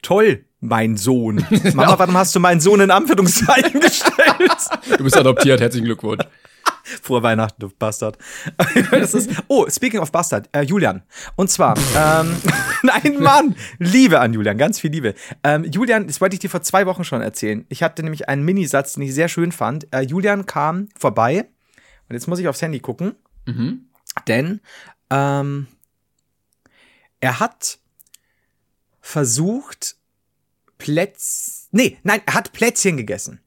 Speaker 2: Toll, mein Sohn. Mama, warum hast du meinen Sohn in Anführungszeichen gestellt?
Speaker 1: Du bist adoptiert, herzlichen Glückwunsch.
Speaker 2: Frohe Weihnachten, du Bastard. Ist, oh, speaking of Bastard, äh, Julian. Und zwar, ähm, nein, Mann, Liebe an Julian, ganz viel Liebe. Ähm, Julian, das wollte ich dir vor zwei Wochen schon erzählen. Ich hatte nämlich einen Minisatz, den ich sehr schön fand. Äh, Julian kam vorbei und jetzt muss ich aufs Handy gucken, denn ähm, Er hat versucht, Plätz. Nee, nein, er hat Plätzchen gegessen.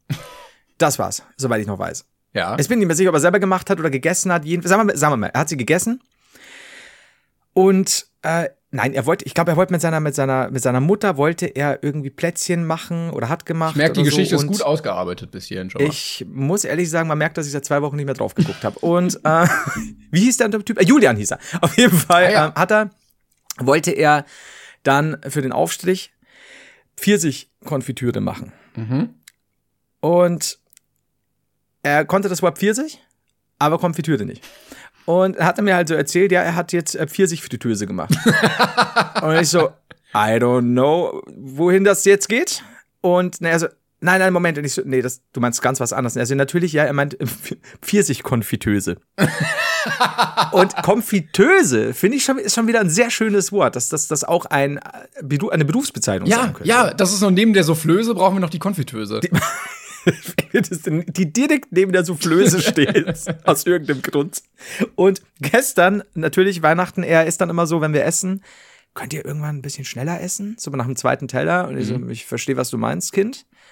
Speaker 2: Das war's, soweit ich noch weiß.
Speaker 1: Ja.
Speaker 2: Ich bin nicht mehr sicher, ob er selber gemacht hat oder gegessen hat. Jeden, sagen, wir, mal- sagen wir mal, er hat sie gegessen. Und äh, nein, er wollte, ich glaube, er wollte mit seiner, mit seiner, mit seiner Mutter wollte er irgendwie Plätzchen machen oder hat gemacht.
Speaker 1: Ich merke, die Geschichte
Speaker 2: so.
Speaker 1: ist gut ausgearbeitet bis hierhin schon mal.
Speaker 2: Ich muss ehrlich sagen, man merkt, dass ich seit zwei Wochen nicht mehr drauf geguckt habe. Und äh, wie hieß der Typ? Äh, Julian hieß er. Auf jeden Fall
Speaker 1: Ah, ja.
Speaker 2: äh, hat er, wollte er dann für den Aufstrich Pfirsich-Konfitüre machen.
Speaker 1: Mhm.
Speaker 2: Und er konnte das Wort Pfirsich, aber Konfitüre nicht. Und er hat mir halt so erzählt, ja, er hat jetzt äh, Pfirsich-Fritteuse gemacht. und ich so, I don't know, wohin das jetzt geht. Und na, er so, nein, nein, Moment. Und ich so, nee, das, du meinst ganz was anderes. Und er so, natürlich, ja, er meint äh, Pfirsich-Konfitüse. und Konfitüse, finde ich schon, ist schon wieder ein sehr schönes Wort, dass das, das auch ein, eine Berufsbezeichnung sein
Speaker 1: Ja,
Speaker 2: könnte.
Speaker 1: ja, das ist noch neben der Soufflöse brauchen wir noch die Konfitüse.
Speaker 2: das denn- die direkt neben der Soufflöse steht, aus irgendeinem Grund. Und gestern, natürlich Weihnachten, er ist dann immer so, wenn wir essen, könnt ihr irgendwann ein bisschen schneller essen? So nach dem zweiten Teller. Und ich so, ich verstehe, was du meinst, Kind.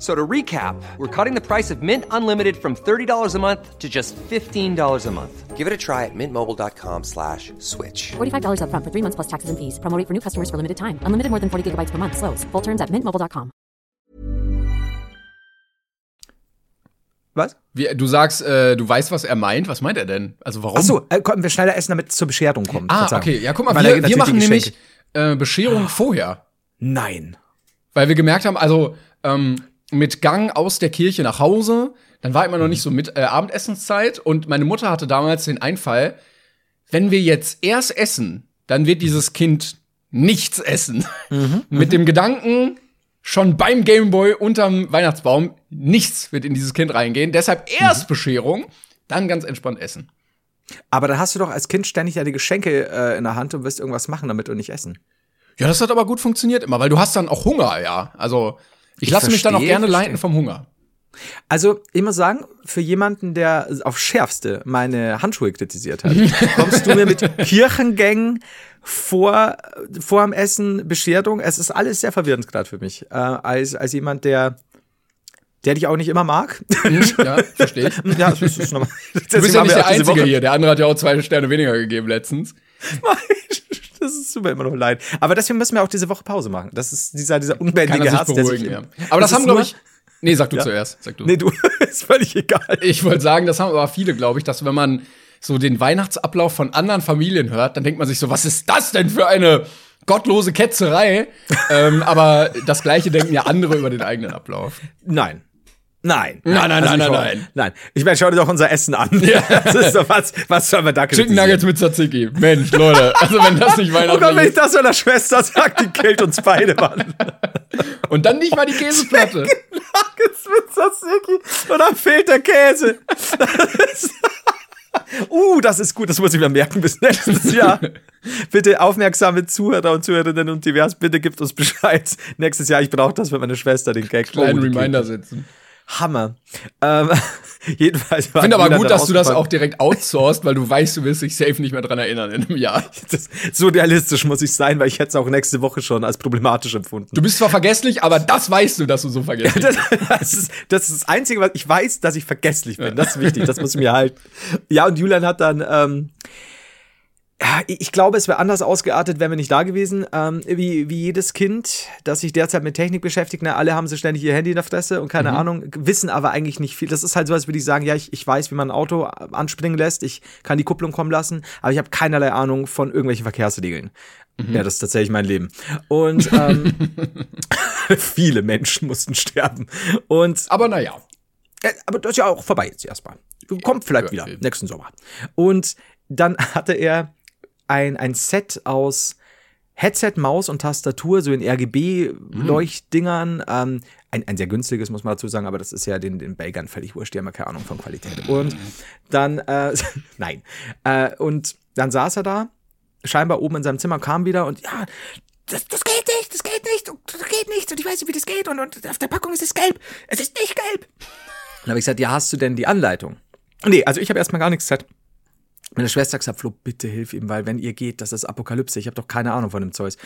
Speaker 3: So to recap, we're cutting the price of Mint Unlimited from $30 a month to just $15 a month. Give it a try at mintmobile.com slash switch.
Speaker 4: $45 upfront for three months plus taxes and fees. Promo rate for new customers for limited time. Unlimited more than 40 gigabytes per month. Slows. Full terms at mintmobile.com.
Speaker 2: was?
Speaker 1: Wie, du sagst, äh, du weißt, was er meint. Was meint er denn? Also warum?
Speaker 2: Ach so, äh, konnten wir schneller essen, damit es zur Bescherung kommt.
Speaker 1: Ah, okay. Ja, guck mal,
Speaker 2: Weil
Speaker 1: wir, wir machen nämlich äh, Bescherung vorher.
Speaker 2: Nein.
Speaker 1: Weil wir gemerkt haben, also ähm, mit Gang aus der Kirche nach Hause, dann war immer noch nicht so mit äh, Abendessenszeit und meine Mutter hatte damals den Einfall, wenn wir jetzt erst essen, dann wird dieses Kind nichts essen. mit dem Gedanken, schon beim Gameboy unterm Weihnachtsbaum, nichts wird in dieses Kind reingehen. Deshalb erst Bescherung, dann ganz entspannt essen.
Speaker 2: Aber dann hast du doch als Kind ständig deine Geschenke äh, in der Hand und wirst irgendwas machen damit und nicht essen.
Speaker 1: Ja, das hat aber gut funktioniert immer, weil du hast dann auch Hunger, ja. Also ich,
Speaker 2: Ich
Speaker 1: lasse mich dann auch gerne leiten vom Hunger.
Speaker 2: Also, ich muss sagen, für jemanden, der auf schärfste meine Handschuhe kritisiert hat, kommst du mir mit Kirchengängen vor, vor dem Essen, Bescherung. Es ist alles sehr verwirrend gerade für mich. Äh, als, als jemand, der, der dich auch nicht immer mag.
Speaker 1: Ja, verstehe ich.
Speaker 2: ja, das ist normal.
Speaker 1: Du bist ja nicht der Einzige hier. Der andere hat ja auch zwei Sterne weniger gegeben letztens.
Speaker 2: Das ist super immer noch leid. Aber deswegen müssen wir auch diese Woche Pause machen. Das ist dieser, dieser unbändige Herz, der sich
Speaker 1: ja. Aber das,
Speaker 2: ist
Speaker 1: haben, glaube ich. Nee, sag du
Speaker 2: Ja.
Speaker 1: zuerst. Sag du.
Speaker 2: Nee, du, ist völlig egal.
Speaker 1: Ich wollte sagen, das haben aber viele, glaube ich, dass wenn man so den Weihnachtsablauf von anderen Familien hört, dann denkt man sich so, was ist das denn für eine gottlose Ketzerei? ähm, aber das Gleiche denken ja andere über den eigenen Ablauf.
Speaker 2: Nein. Nein.
Speaker 1: Nein, nein,
Speaker 2: Also
Speaker 1: nein, nein, nein.
Speaker 2: Nein. Ich meine, schau dir doch unser Essen an. Das ist doch was, was sollen wir da
Speaker 1: Chicken? Nuggets mit Tzatziki. Mensch, Leute. Also wenn das nicht
Speaker 2: Oh Gott, wenn
Speaker 1: weihnachtlich
Speaker 2: ich
Speaker 1: ist.
Speaker 2: das meiner Schwester sage, die killt uns beide, Mann.
Speaker 1: Und dann nicht mal die Käseplatte.
Speaker 2: Nuggets mit Tzatziki und dann fehlt der Käse. Das ist- Uh, das ist gut, das muss ich mir merken bis nächstes Jahr. Bitte aufmerksame Zuhörer und Zuhörerinnen und divers, bitte gebt uns Bescheid. Nächstes Jahr, ich brauche das für meine Schwester, den Gag.
Speaker 1: Kleinen
Speaker 2: Oh,
Speaker 1: Reminder setzen.
Speaker 2: Hammer. Ähm, jedenfalls war
Speaker 1: Ich finde aber gut, dass du das auch direkt outsourcest, weil du weißt, du wirst dich safe nicht mehr dran erinnern in einem Jahr.
Speaker 2: Das, so realistisch muss ich sein, weil ich hätte es auch nächste Woche schon als problematisch empfunden.
Speaker 1: Du bist zwar vergesslich, aber das weißt du, dass du so vergesslich
Speaker 2: Das,
Speaker 1: bist.
Speaker 2: das, ist, das ist das Einzige, was ich weiß, dass ich vergesslich bin. Das ist wichtig, das muss ich mir halten. Ja, und Julian hat dann, ähm, ich glaube, es wäre anders ausgeartet, wären wir nicht da gewesen. Ähm, wie, wie jedes Kind, das sich derzeit mit Technik beschäftigt, ne, alle haben so ständig ihr Handy in der Fresse und keine Ahnung, wissen aber eigentlich nicht viel. Das ist halt so, als würde ich sagen, ja, ich, ich weiß, wie man ein Auto anspringen lässt, ich kann die Kupplung kommen lassen, aber ich habe keinerlei Ahnung von irgendwelchen Verkehrsregeln. Ja, das ist tatsächlich mein Leben. Und ähm, viele Menschen mussten sterben. Und
Speaker 1: Aber naja.
Speaker 2: äh, aber das ist ja auch vorbei jetzt erstmal. Kommt vielleicht
Speaker 1: ja,
Speaker 2: wieder nächsten Sommer. Und dann hatte er ein, ein Set aus Headset, Maus und Tastatur, so in RGB-Leuchtdingern. Ähm, ein, ein sehr günstiges, muss man dazu sagen, aber das ist ja den, den Belgern völlig wurscht, die haben ja keine Ahnung von Qualität. Und dann, äh, nein. Äh, und dann saß er da, scheinbar oben in seinem Zimmer, kam wieder und ja, das, das geht nicht, das geht nicht, das geht nicht und ich weiß nicht, wie das geht und, und auf der Packung ist es gelb, es ist nicht gelb. Dann habe ich gesagt, ja, hast du denn die Anleitung? Nee, also ich habe erstmal gar nichts gesagt. Meine Schwester gesagt, Flo, bitte hilf ihm, weil wenn ihr geht, das ist Apokalypse. Ich habe doch keine Ahnung von dem Zeus.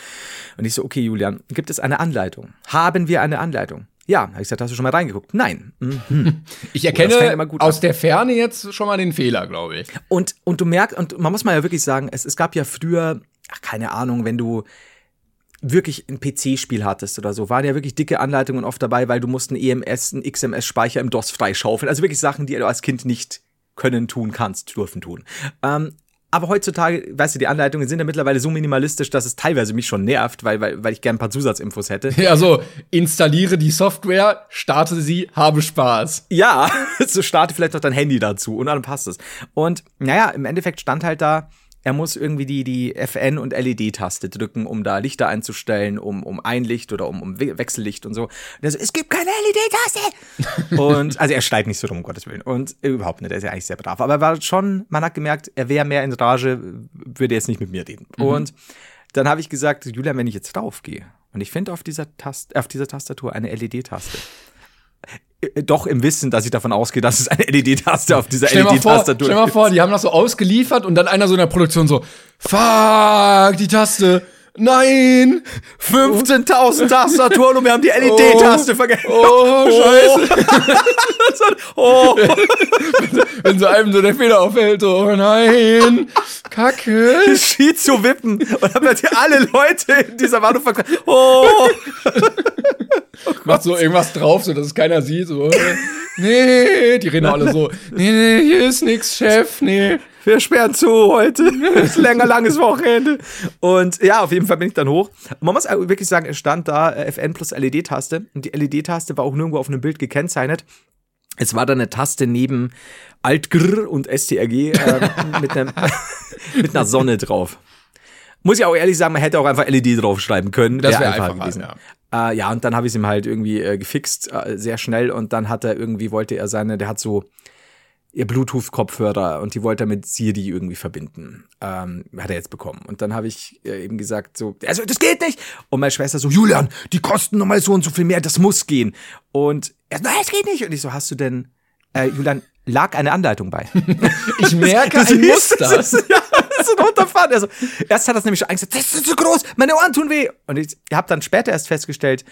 Speaker 2: Und ich so, okay, Julian, gibt es eine Anleitung? Haben wir eine Anleitung? Ja, habe ich gesagt, hast du schon mal reingeguckt? Nein. Mhm.
Speaker 1: Ich
Speaker 2: Oh,
Speaker 1: erkenne
Speaker 2: immer gut
Speaker 1: aus
Speaker 2: an.
Speaker 1: der Ferne jetzt schon mal den Fehler, glaube ich.
Speaker 2: Und, und du merkst, und man muss mal ja wirklich sagen, es, es gab ja früher, ach, keine Ahnung, wenn du wirklich ein PC-Spiel hattest oder so, waren ja wirklich dicke Anleitungen oft dabei, weil du musst ein EMS, ein XMS-Speicher im DOS freischaufeln. Also wirklich Sachen, die du als Kind nicht können, tun kannst, dürfen tun. Ähm, aber heutzutage, weißt du, die Anleitungen sind ja mittlerweile so minimalistisch, dass es teilweise mich schon nervt, weil, weil, weil ich gerne ein paar Zusatzinfos hätte.
Speaker 1: Ja, so, installiere die Software, starte sie, habe Spaß.
Speaker 2: Ja, so starte vielleicht noch dein Handy dazu und dann passt es. Und naja, im Endeffekt stand halt da, er muss irgendwie die, die FN- und LED-Taste drücken, um da Lichter einzustellen, um, um Einlicht oder um, um We- Wechsellicht und so. Und er so, es gibt keine LED-Taste! und, also er schreit nicht so rum, um Gottes Willen. Und äh, überhaupt nicht, er ist ja eigentlich sehr brav. Aber er war schon, man hat gemerkt, er wäre mehr in Rage, würde jetzt nicht mit mir reden. Und dann habe ich gesagt, Julian, wenn ich jetzt draufgehe und ich finde auf dieser auf dieser Tastatur eine LED-Taste, doch im Wissen, dass ich davon ausgehe, dass es eine LED-Taste auf dieser LED-Tastatur
Speaker 1: stell mal vor, die haben das so ausgeliefert und dann einer so in der Produktion so, fuck, die Taste, nein,
Speaker 2: 15.000 Tastaturen und wir haben die LED-Taste vergessen.
Speaker 1: oh, scheiße.
Speaker 2: Oh,
Speaker 1: Wenn so einem so der Fehler auffällt, so, oh nein, kacke.
Speaker 2: schied zu wippen. Und dann wird hier alle Leute in dieser Manufaktur. Oh,
Speaker 1: Macht so irgendwas drauf, so dass es keiner sieht, so, nee, die reden alle so, nee, nee, hier ist nix, Chef, nee.
Speaker 2: Wir sperren zu heute. Es ist länger langes Wochenende. Und ja, auf jeden Fall bin ich dann hoch. Man muss wirklich sagen, es stand da äh, FN plus LED-Taste. Und die LED-Taste war auch nirgendwo auf einem Bild gekennzeichnet. Es war da eine Taste neben Alt-Grr und STRG äh, mit, einem, mit einer Sonne drauf. Muss ich auch ehrlich sagen, man hätte auch einfach LED draufschreiben können.
Speaker 1: Das
Speaker 2: Wär
Speaker 1: wär
Speaker 2: einfacher
Speaker 1: einfacher,
Speaker 2: gewesen. Ja. Äh, ja, und dann habe ich es ihm halt irgendwie äh, gefixt, äh, sehr schnell. Und dann hat er irgendwie, wollte er seine, der hat so ihr Bluetooth-Kopfhörer und die wollte er mit Siri irgendwie verbinden. Ähm, hat er jetzt bekommen. Und dann habe ich äh, eben gesagt, so, also das geht nicht. Und meine Schwester so, Julian, die kosten nochmal so und so viel mehr, das muss gehen. Und er so, nein, es geht nicht. Und ich so, hast du denn, äh, Julian, lag eine Anleitung bei?
Speaker 1: Ich merke
Speaker 2: Das
Speaker 1: ein
Speaker 2: hieß,
Speaker 1: Muster.
Speaker 2: Das ist, ja, das ist ein Unterfahren. Also, erst hat er es nämlich schon Angst, das ist zu groß, meine Ohren tun weh. Und ich habe dann später erst festgestellt,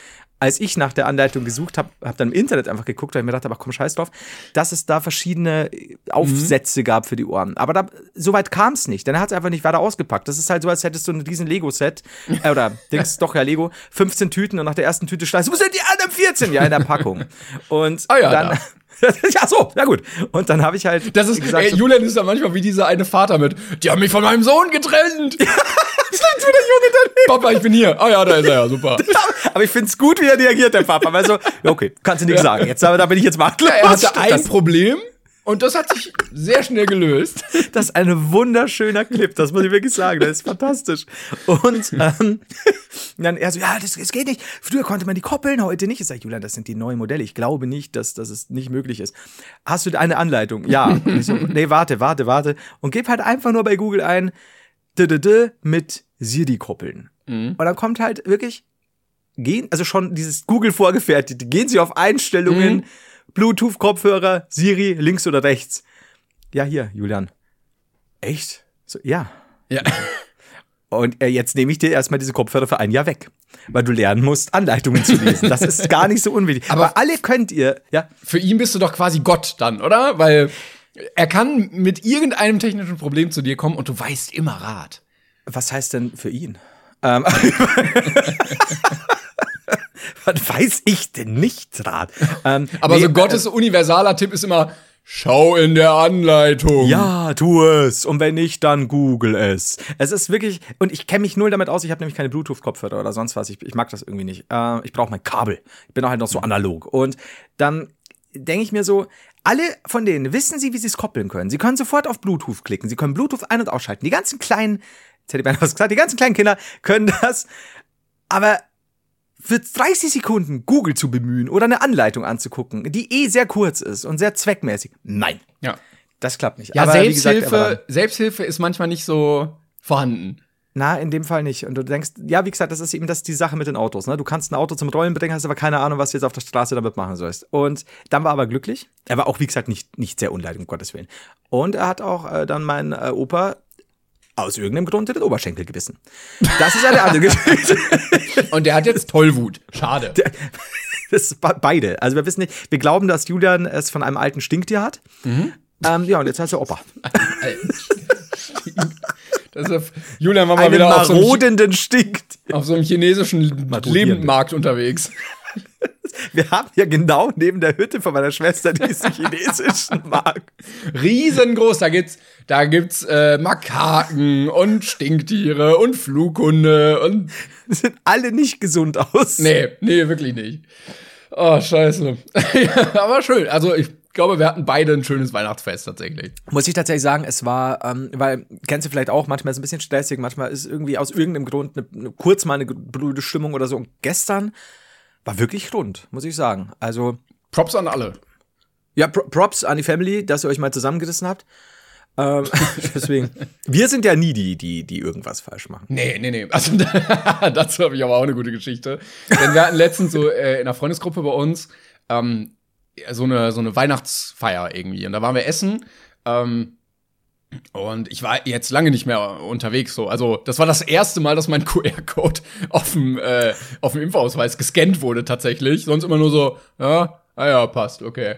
Speaker 2: als ich nach der Anleitung gesucht habe, habe dann im Internet einfach geguckt, weil ich mir dachte, aber komm, scheiß drauf, dass es da verschiedene Aufsätze gab für die Ohren. Aber da, so weit kam es nicht. Dann hat es einfach nicht weiter ausgepackt. Das ist halt so, als hättest du ein riesen Lego-Set, äh, oder Dings, doch ja Lego, 15 Tüten und nach der ersten Tüte schreist du, wo sind die anderen 14? Ja, in der Packung. Und
Speaker 1: Ah ja,
Speaker 2: dann, ja, so, na gut. Und dann habe ich halt
Speaker 1: Das ist,
Speaker 2: gesagt,
Speaker 1: ey, Julian ist ja manchmal wie dieser eine Vater mit, die haben mich von meinem Sohn getrennt.
Speaker 2: du der Junge daneben.
Speaker 1: Papa, ich bin hier. Ah ja, da ist er ja, super.
Speaker 2: Aber ich find's gut, wie er reagiert, der Papa. Weil so, ja, okay, kannst du nichts sagen. Jetzt, aber da bin ich jetzt machtlos.
Speaker 1: Er hatte ein
Speaker 2: das,
Speaker 1: Problem und das hat sich sehr schnell gelöst.
Speaker 2: das ist ein wunderschöner Clip, das muss ich wirklich sagen. Das ist fantastisch. Und ähm, dann er so, ja, das, das geht nicht. Früher konnte man die koppeln, heute nicht. Ich sage, Julian, das sind die neuen Modelle. Ich glaube nicht, dass, dass es nicht möglich ist. Hast du eine Anleitung? Ja. Ich so, nee, warte, warte, warte. Und gib halt einfach nur bei Google ein, d -d -d mit Siri koppeln. Und dann kommt halt wirklich gehen, also schon dieses Google vorgefertigte, gehen Sie auf Einstellungen, Bluetooth-Kopfhörer, Siri, links oder rechts. Ja, hier, Julian. Echt? So, ja.
Speaker 1: Ja.
Speaker 2: Und äh, jetzt nehme ich dir erstmal diese Kopfhörer für ein Jahr weg, weil du lernen musst, Anleitungen zu lesen. Das ist gar nicht so unwichtig. Aber alle könnt ihr, ja,
Speaker 1: Für ihn bist du doch quasi Gott dann, oder? Weil er kann mit irgendeinem technischen Problem zu dir kommen und du weißt immer Rat.
Speaker 2: was heißt denn für ihn? Ähm, was weiß ich denn nicht, Rat? Ähm,
Speaker 1: Aber
Speaker 2: nee,
Speaker 1: so Gottes universaler Tipp ist immer, schau in der Anleitung.
Speaker 2: Ja, tu es. Und wenn nicht, dann google es. Es ist wirklich, und ich kenne mich null damit aus. Ich habe nämlich keine Bluetooth-Kopfhörer oder sonst was. Ich, ich mag das irgendwie nicht. Äh, ich brauche mein Kabel. Ich bin auch halt noch so analog. Und dann denke ich mir so, alle von denen wissen sie, wie sie es koppeln können. Sie können sofort auf Bluetooth klicken. Sie können Bluetooth ein- und ausschalten. Die ganzen kleinen jetzt hätte ich beinahe was gesagt, die ganzen kleinen Kinder können das, aber für 30 Sekunden Google zu bemühen oder eine Anleitung anzugucken, die eh sehr kurz ist und sehr zweckmäßig. Nein,
Speaker 1: Ja.
Speaker 2: das klappt nicht.
Speaker 1: Ja,
Speaker 2: Aber gesagt,
Speaker 1: Selbsthilfe,
Speaker 2: dann-
Speaker 1: Selbsthilfe ist manchmal nicht so vorhanden.
Speaker 2: Na, in dem Fall nicht. Und du denkst, ja, wie gesagt, das ist eben das die Sache mit den Autos. Ne? Du kannst ein Auto zum Rollen bringen, hast aber keine Ahnung, was du jetzt auf der Straße damit machen sollst. Und dann war er aber glücklich. Er war auch, wie gesagt, nicht, nicht sehr unleid, um Gottes Willen. Und er hat auch äh, dann mein äh, Opa aus irgendeinem Grund in den Oberschenkel gebissen. Das ist eine andere Geschichte.
Speaker 1: Und der hat jetzt Tollwut. Schade.
Speaker 2: Das ist be- beide. Also wir wissen nicht, wir glauben, dass Julian es von einem alten Stinktier hat.
Speaker 1: Mhm.
Speaker 2: Ähm, ja, und jetzt heißt er Opa.
Speaker 1: Das ist, Julian war mal
Speaker 2: Einen
Speaker 1: wieder auf so, einem,
Speaker 2: Stinktier.
Speaker 1: auf so einem chinesischen. Lebendmarkt unterwegs.
Speaker 2: Wir haben ja genau neben der Hütte von meiner Schwester diesen chinesischen Markt.
Speaker 1: Riesengroß. Da gibt's, da gibt's äh, Makaken und Stinktiere und Flughunde und.
Speaker 2: Die sehen alle nicht gesund aus.
Speaker 1: Nee, nee, wirklich nicht. Oh, scheiße. Ja, Aber schön. Also ich glaube, wir hatten beide ein schönes Weihnachtsfest tatsächlich.
Speaker 2: Muss ich tatsächlich sagen, es war, ähm, weil, kennst du vielleicht auch, manchmal ist es ein bisschen stressig, manchmal ist irgendwie aus irgendeinem Grund eine, eine, kurz mal eine blöde Stimmung oder so. Und gestern war wirklich rund, muss ich sagen. Also,
Speaker 1: Props an alle.
Speaker 2: ja, Pro Props an die Family, dass ihr euch mal zusammengerissen habt. Ähm, deswegen, wir sind ja nie die, die, die irgendwas falsch machen.
Speaker 1: Nee, nee, nee. Also, dazu habe ich aber auch eine gute Geschichte. Denn wir hatten letztens so äh, in einer Freundesgruppe bei uns ähm, so, eine, so eine Weihnachtsfeier irgendwie. Und da waren wir essen. Ähm, und ich war jetzt lange nicht mehr unterwegs so. Also, das war das erste Mal, dass mein QR-Code auf dem, äh, auf dem Impfausweis gescannt wurde tatsächlich. Sonst immer nur so, ja, ah ja, passt, okay.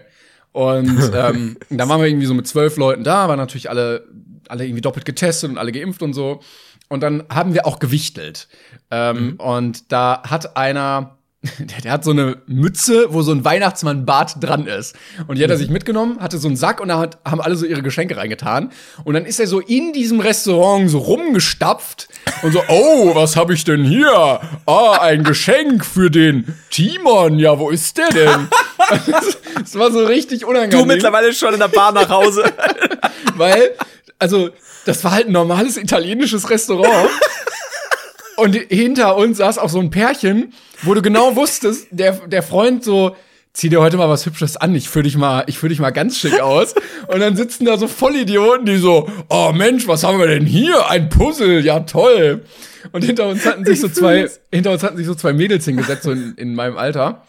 Speaker 1: Und ähm, dann waren wir irgendwie so mit zwölf Leuten da, waren natürlich alle, alle irgendwie doppelt getestet und alle geimpft und so. Und dann haben wir auch gewichtelt. Ähm, Und da hat einer, der, der hat so eine Mütze, wo so ein Weihnachtsmannbart dran ist. Und die hat er sich mitgenommen, hatte so einen Sack und da hat, haben alle so ihre Geschenke reingetan. Und dann ist er so in diesem Restaurant so rumgestapft und so, oh, was habe ich denn hier? Ah, ein Geschenk für den Timon. Ja, wo ist der denn? Das war so richtig unangenehm.
Speaker 2: Du mittlerweile schon in der Bar nach Hause.
Speaker 1: Weil, also, das war halt ein normales italienisches Restaurant. Und hinter uns saß auch so ein Pärchen, wo du genau wusstest, der, der Freund so, zieh dir heute mal was Hübsches an, ich führ dich mal, ich führ dich mal ganz schick aus. Und dann sitzen da so Vollidioten, die so, oh Mensch, was haben wir denn hier? Ein Puzzle, ja toll. Und hinter uns hatten sich so zwei, hinter uns hatten sich so zwei Mädels hingesetzt, so in, in meinem Alter.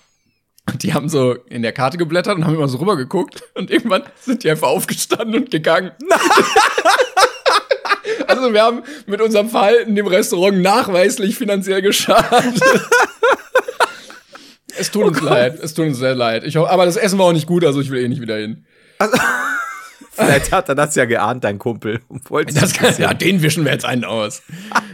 Speaker 1: Und die haben so in der Karte geblättert und haben immer so rüber geguckt. Und irgendwann sind die einfach aufgestanden und gegangen. also wir haben mit unserem Verhalten dem Restaurant nachweislich finanziell geschadet. es tut uns leid, es tut uns sehr leid. Ich hoffe, aber das Essen war auch nicht gut, also ich will eh nicht wieder hin.
Speaker 2: Vielleicht hat er das ja geahnt, dein Kumpel.
Speaker 1: Das kann, ja, den wischen wir jetzt einen aus.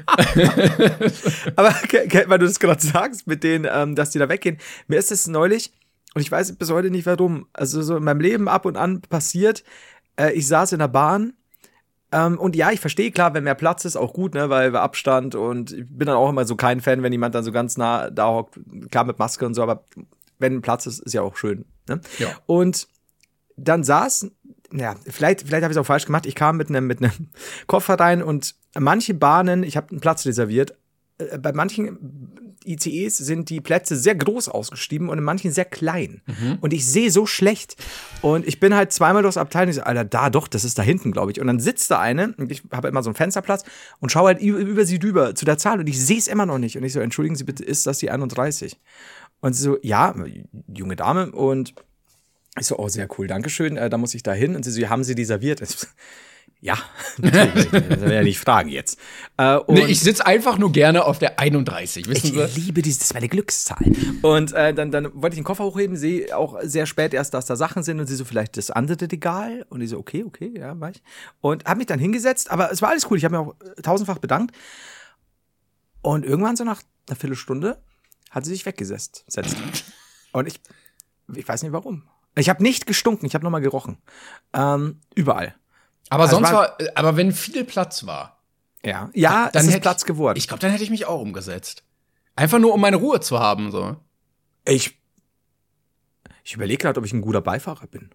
Speaker 2: Aber weil du das gerade sagst, mit denen, ähm, dass die da weggehen, mir ist es neulich, und ich weiß bis heute nicht warum, also so in meinem Leben ab und an passiert, äh, ich saß in der Bahn, ähm, und ja, ich verstehe, klar, wenn mehr Platz ist, auch gut, ne, weil wir Abstand und ich bin dann auch immer so kein Fan, wenn jemand dann so ganz nah da hockt, klar mit Maske und so, aber wenn Platz ist, ist ja auch schön. Ne?
Speaker 1: Ja.
Speaker 2: Und dann saß, ja, vielleicht, vielleicht habe ich es auch falsch gemacht. Ich kam mit einem mit einem Koffer rein und manche Bahnen, ich habe einen Platz reserviert. äh, Bei manchen ICEs sind die Plätze sehr groß ausgeschrieben und in manchen sehr klein. Und ich sehe so schlecht. Und ich bin halt zweimal durchs Abteil und ich so, Alter, da doch, das ist da hinten, glaube ich. Und dann sitzt da eine und ich habe immer so einen Fensterplatz und schaue halt über, über sie drüber zu der Zahl und ich sehe es immer noch nicht. Und ich so, entschuldigen Sie bitte, ist das die 31? Und sie so, ja, junge Dame und ich so, oh, sehr cool, Dankeschön. Äh, da muss ich da hin. Und sie so, haben Sie die serviert? Ich ja, natürlich. das werde ja nicht fragen jetzt. Äh, und
Speaker 1: Nee, ich sitze einfach nur gerne auf der 31, wissen
Speaker 2: ich
Speaker 1: Sie?
Speaker 2: liebe dieses, das ist meine Glückszahl. Und äh, dann, dann wollte ich den Koffer hochheben, sehe auch sehr spät erst, dass da Sachen sind und sie so, vielleicht das andere Regal. Und ich so, okay, okay, ja, war ich. Und habe mich dann hingesetzt, aber es war alles cool. Ich habe mir auch äh, tausendfach bedankt. Und irgendwann so nach einer Viertelstunde hat sie sich weggesetzt. Setzt. Und ich, ich weiß nicht warum. Ich habe nicht gestunken, ich habe nochmal gerochen. Ähm, überall.
Speaker 1: Aber
Speaker 2: Also
Speaker 1: sonst
Speaker 2: war-
Speaker 1: aber wenn viel Platz war,
Speaker 2: Ja, ja,
Speaker 1: dann
Speaker 2: ist
Speaker 1: hätte
Speaker 2: Platz
Speaker 1: ich,
Speaker 2: geworden.
Speaker 1: Ich glaube, dann hätte ich mich auch umgesetzt. Einfach nur, um meine Ruhe zu haben, so.
Speaker 2: Ich, ich überlege gerade, ob ich ein guter Beifahrer bin.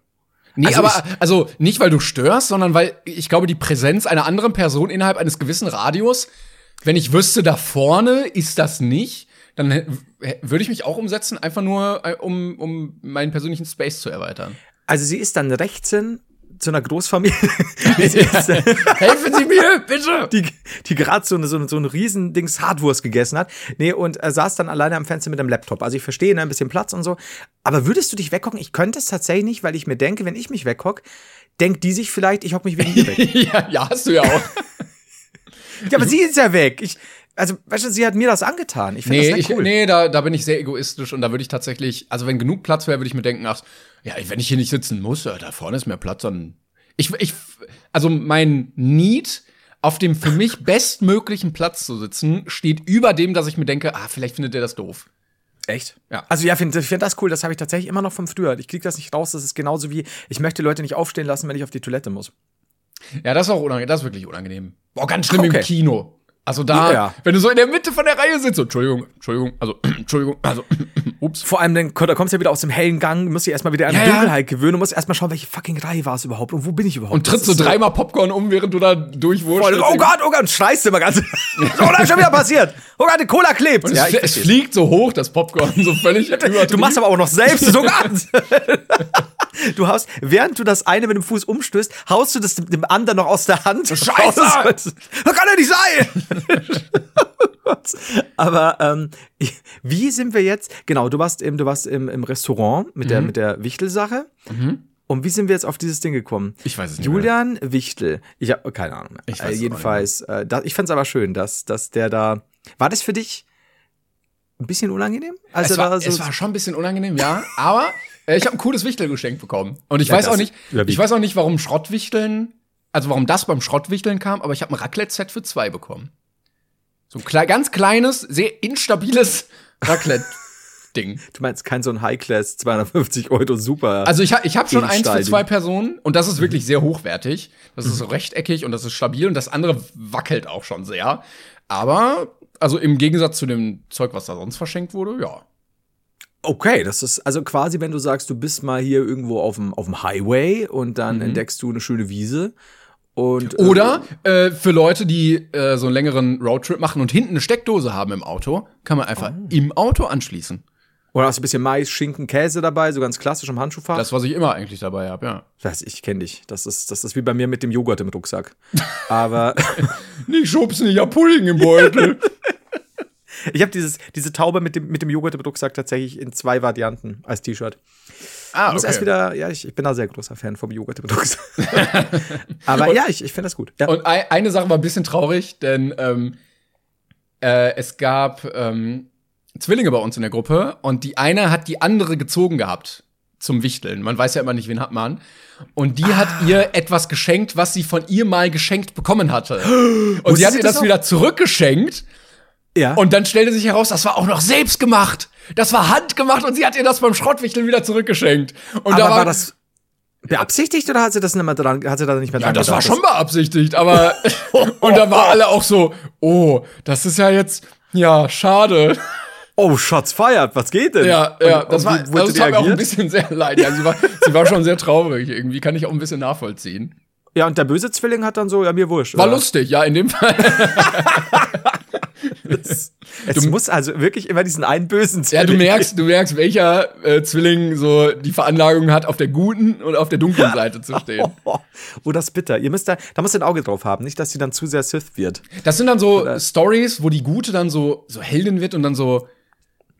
Speaker 1: Nee,
Speaker 2: Also
Speaker 1: aber also nicht, weil du störst, sondern weil ich glaube, die Präsenz einer anderen Person innerhalb eines gewissen Radius, wenn ich wüsste, da vorne ist das nicht, dann würde ich mich auch umsetzen, einfach nur, äh, um, um meinen persönlichen Space zu erweitern.
Speaker 2: Also sie ist dann rechts hin zu einer Großfamilie. Äh,
Speaker 1: Helfen Sie mir, bitte!
Speaker 2: die, die gerade so, eine- so, so ein Riesendings Hardwurst gegessen hat. Nee, und äh, saß dann alleine am Fenster mit dem Laptop. Also ich verstehe, ne, ein bisschen Platz und so. Aber würdest du dich weghocken? Ich könnte es tatsächlich nicht, weil ich mir denke, wenn ich mich weghock, denkt die sich vielleicht, ich hock mich wegen ihr weg.
Speaker 1: ja, ja, hast du ja auch.
Speaker 2: ja, aber sie ist ja weg. Ich, also, weißt du, sie hat mir das angetan. Ich finde
Speaker 1: Nee,
Speaker 2: das
Speaker 1: ich,
Speaker 2: nicht cool.
Speaker 1: nee da, da bin ich sehr egoistisch und da würde ich tatsächlich, also wenn genug Platz wäre, würde ich mir denken, ach, ja, wenn ich hier nicht sitzen muss, ja, da vorne ist mehr Platz, dann. Ich, ich, also mein Need, auf dem für mich bestmöglichen Platz zu sitzen, steht über dem, dass ich mir denke, ah, vielleicht findet ihr das doof.
Speaker 2: Echt?
Speaker 1: Ja.
Speaker 2: Also ja, find- ich finde das cool. Das habe ich tatsächlich immer noch vom früher. Ich krieg das nicht raus. Das ist genauso wie, ich möchte Leute nicht aufstehen lassen, wenn ich auf die Toilette muss.
Speaker 1: Ja, das ist auch unangenehm, das ist wirklich unangenehm. Boah, ganz schlimm
Speaker 2: Okay.
Speaker 1: im Kino. Also da,
Speaker 2: Ja.
Speaker 1: wenn du so in der Mitte von der Reihe sitzt, so, Entschuldigung, Entschuldigung, also, Entschuldigung, also, ups.
Speaker 2: Vor allem, dann, da kommst du ja wieder aus dem hellen Gang, musst dich erstmal wieder an die
Speaker 1: Ja.
Speaker 2: Dunkelheit gewöhnen und musst erstmal schauen, welche fucking Reihe war es überhaupt und wo bin ich überhaupt.
Speaker 1: Und trittst so dreimal Popcorn um, während du da durchwurschtelst.
Speaker 2: oh Gott, oh Gott, und schreist immer ganz. so, das ist schon wieder passiert. Oh Gott, die Cola klebt.
Speaker 1: Und
Speaker 2: Ja,
Speaker 1: es, es fliegt so hoch, das Popcorn, so völlig
Speaker 2: Du machst aber auch noch selbst sogar. du haust, während du das eine mit dem Fuß umstößt, haust du das dem, dem anderen noch aus der Hand.
Speaker 1: Scheiße!
Speaker 2: raus. Das kann ja nicht sein! Aber ähm, wie sind wir jetzt? Genau, du warst im, du warst im, im Restaurant mit
Speaker 1: Mhm.
Speaker 2: der, mit der Wichtel-Sache. Und wie sind wir jetzt auf dieses Ding gekommen?
Speaker 1: Ich weiß es nicht
Speaker 2: Julian Wichtel. Ich habe keine Ahnung mehr.
Speaker 1: Ich weiß
Speaker 2: äh, jedenfalls, äh, da, ich fand es aber schön, dass, dass der da. War das für dich ein bisschen unangenehm? Also
Speaker 1: es, war,
Speaker 2: da so,
Speaker 1: es war schon ein bisschen unangenehm, ja. Aber äh, ich habe ein cooles Wichtel geschenkt bekommen. Und ich
Speaker 2: Ja,
Speaker 1: weiß auch nicht, ich weiß auch nicht, warum Schrottwichteln, also warum das beim Schrottwichteln kam, aber ich habe ein Raclette-Set für zwei bekommen. So ein klei ganz kleines, sehr instabiles Raclette-Ding.
Speaker 2: Du meinst kein so ein High-Class 250 Euro super.
Speaker 1: Also ich, ha- ich habe schon eins für zwei Personen und das ist wirklich sehr hochwertig. Das ist so
Speaker 2: Mhm.
Speaker 1: rechteckig und das ist stabil und das andere wackelt auch schon sehr. Aber, also im Gegensatz zu dem Zeug, was da sonst verschenkt wurde, ja.
Speaker 2: okay, das ist also quasi, wenn du sagst, du bist mal hier irgendwo auf dem, auf dem Highway und dann entdeckst du eine schöne Wiese. Und, äh.
Speaker 1: Oder äh, für Leute, die äh, so einen längeren Roadtrip machen und hinten eine Steckdose haben im Auto, kann man einfach
Speaker 2: Oh.
Speaker 1: im Auto anschließen.
Speaker 2: Oder hast du ein bisschen Mais, Schinken, Käse dabei, so ganz klassisch im Handschuhfach?
Speaker 1: Das, was ich immer eigentlich dabei habe, ja.
Speaker 2: Das, ich kenne dich. Das ist, das ist wie bei mir mit dem Joghurt im Rucksack. Aber
Speaker 1: Nicht schubsen, ich hab Pudding im Beutel.
Speaker 2: ich habe diese Taube mit dem, mit dem Joghurt im Rucksack tatsächlich in zwei Varianten als T-Shirt.
Speaker 1: Ah,
Speaker 2: Ich muss erst wieder, ja, ich, ich bin da sehr großer Fan vom Joghurt im Rucksack. Aber ja, ich, ich finde das gut. Ja.
Speaker 1: Und ei- eine Sache war ein bisschen traurig, denn ähm, äh, es gab ähm, Zwillinge bei uns in der Gruppe und die eine hat die andere gezogen gehabt zum Wichteln. Man weiß ja immer nicht, wen hat man. Und die hat
Speaker 2: Ah.
Speaker 1: ihr etwas geschenkt, was sie von ihr mal geschenkt bekommen hatte. Und sie hat ihr
Speaker 2: das
Speaker 1: das wieder zurückgeschenkt.
Speaker 2: Ja.
Speaker 1: Und dann stellte sich heraus, das war auch noch selbst gemacht. Das war handgemacht und sie hat ihr das beim Schrottwichteln wieder zurückgeschenkt. Und
Speaker 2: aber
Speaker 1: da
Speaker 2: war, das beabsichtigt oder hat sie das nicht mehr dran, hat sie da nicht mehr
Speaker 1: Ja,
Speaker 2: dran
Speaker 1: das war
Speaker 2: gedacht?
Speaker 1: schon beabsichtigt, aber und da waren alle auch so, oh, das ist ja jetzt ja schade.
Speaker 2: Oh, Shots feiert, was geht denn?
Speaker 1: Ja, ja,
Speaker 2: Und-
Speaker 1: das war also das tat mir auch ein bisschen sehr leid. Ja, sie war sie war schon sehr traurig irgendwie, kann ich auch ein bisschen nachvollziehen.
Speaker 2: Ja, und der böse Zwilling hat dann so, ja, mir wurscht.
Speaker 1: War
Speaker 2: oder?
Speaker 1: lustig, ja, in dem Fall.
Speaker 2: Es muss also wirklich immer diesen einen bösen
Speaker 1: Ja,
Speaker 2: Zwilling
Speaker 1: du merkst, du merkst, welcher äh, Zwilling so die Veranlagung hat, auf der guten und auf der dunklen Seite zu stehen.
Speaker 2: Oh, oh, das ist bitter. Ihr müsst da, da musst ihr ein Auge drauf haben, nicht, dass sie dann zu sehr Sith wird.
Speaker 1: Das sind dann so Stories, wo die Gute dann so, so Heldin wird und dann so,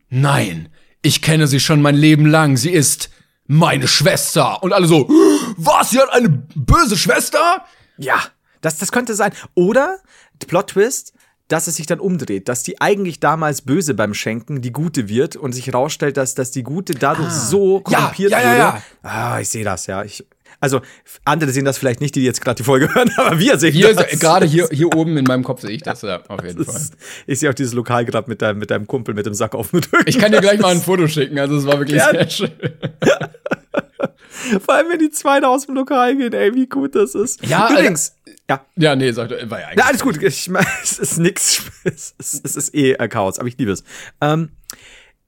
Speaker 1: nein, ich kenne sie schon mein Leben lang, sie ist meine Schwester. Und alle so, was, sie hat eine böse Schwester?
Speaker 2: Ja, das, das könnte sein. Oder, Plot Twist, dass es sich dann umdreht, dass die eigentlich damals böse beim Schenken die Gute wird und sich herausstellt, dass, dass die Gute dadurch so
Speaker 1: Ja,
Speaker 2: korrumpiert
Speaker 1: ja, ja,
Speaker 2: wurde.
Speaker 1: ja.
Speaker 2: Ah, ich sehe das, ja. Ich, also, andere sehen das vielleicht nicht, die jetzt gerade die Folge hören, aber wir sehen
Speaker 1: Hier,
Speaker 2: das.
Speaker 1: gerade hier, hier oben in meinem Kopf sehe ich das, ja, auf jeden Fall.
Speaker 2: Das- Ich sehe auch dieses Lokal gerade mit deinem, mit deinem Kumpel mit dem Sack auf dem Rücken.
Speaker 1: Ich kann dir gleich mal ein Foto schicken, also es war wirklich
Speaker 2: Ja.
Speaker 1: sehr schön.
Speaker 2: Vor allem, wenn die zwei da aus dem Lokal gehen, ey, wie gut das ist.
Speaker 1: Ja,
Speaker 2: übrigens. Ja,
Speaker 1: Ja, nee, sag, war ja eigentlich.
Speaker 2: Ja, alles gut. Ich meine, es ist nix. Es ist, es ist eh Chaos, aber ich liebe es. Ähm,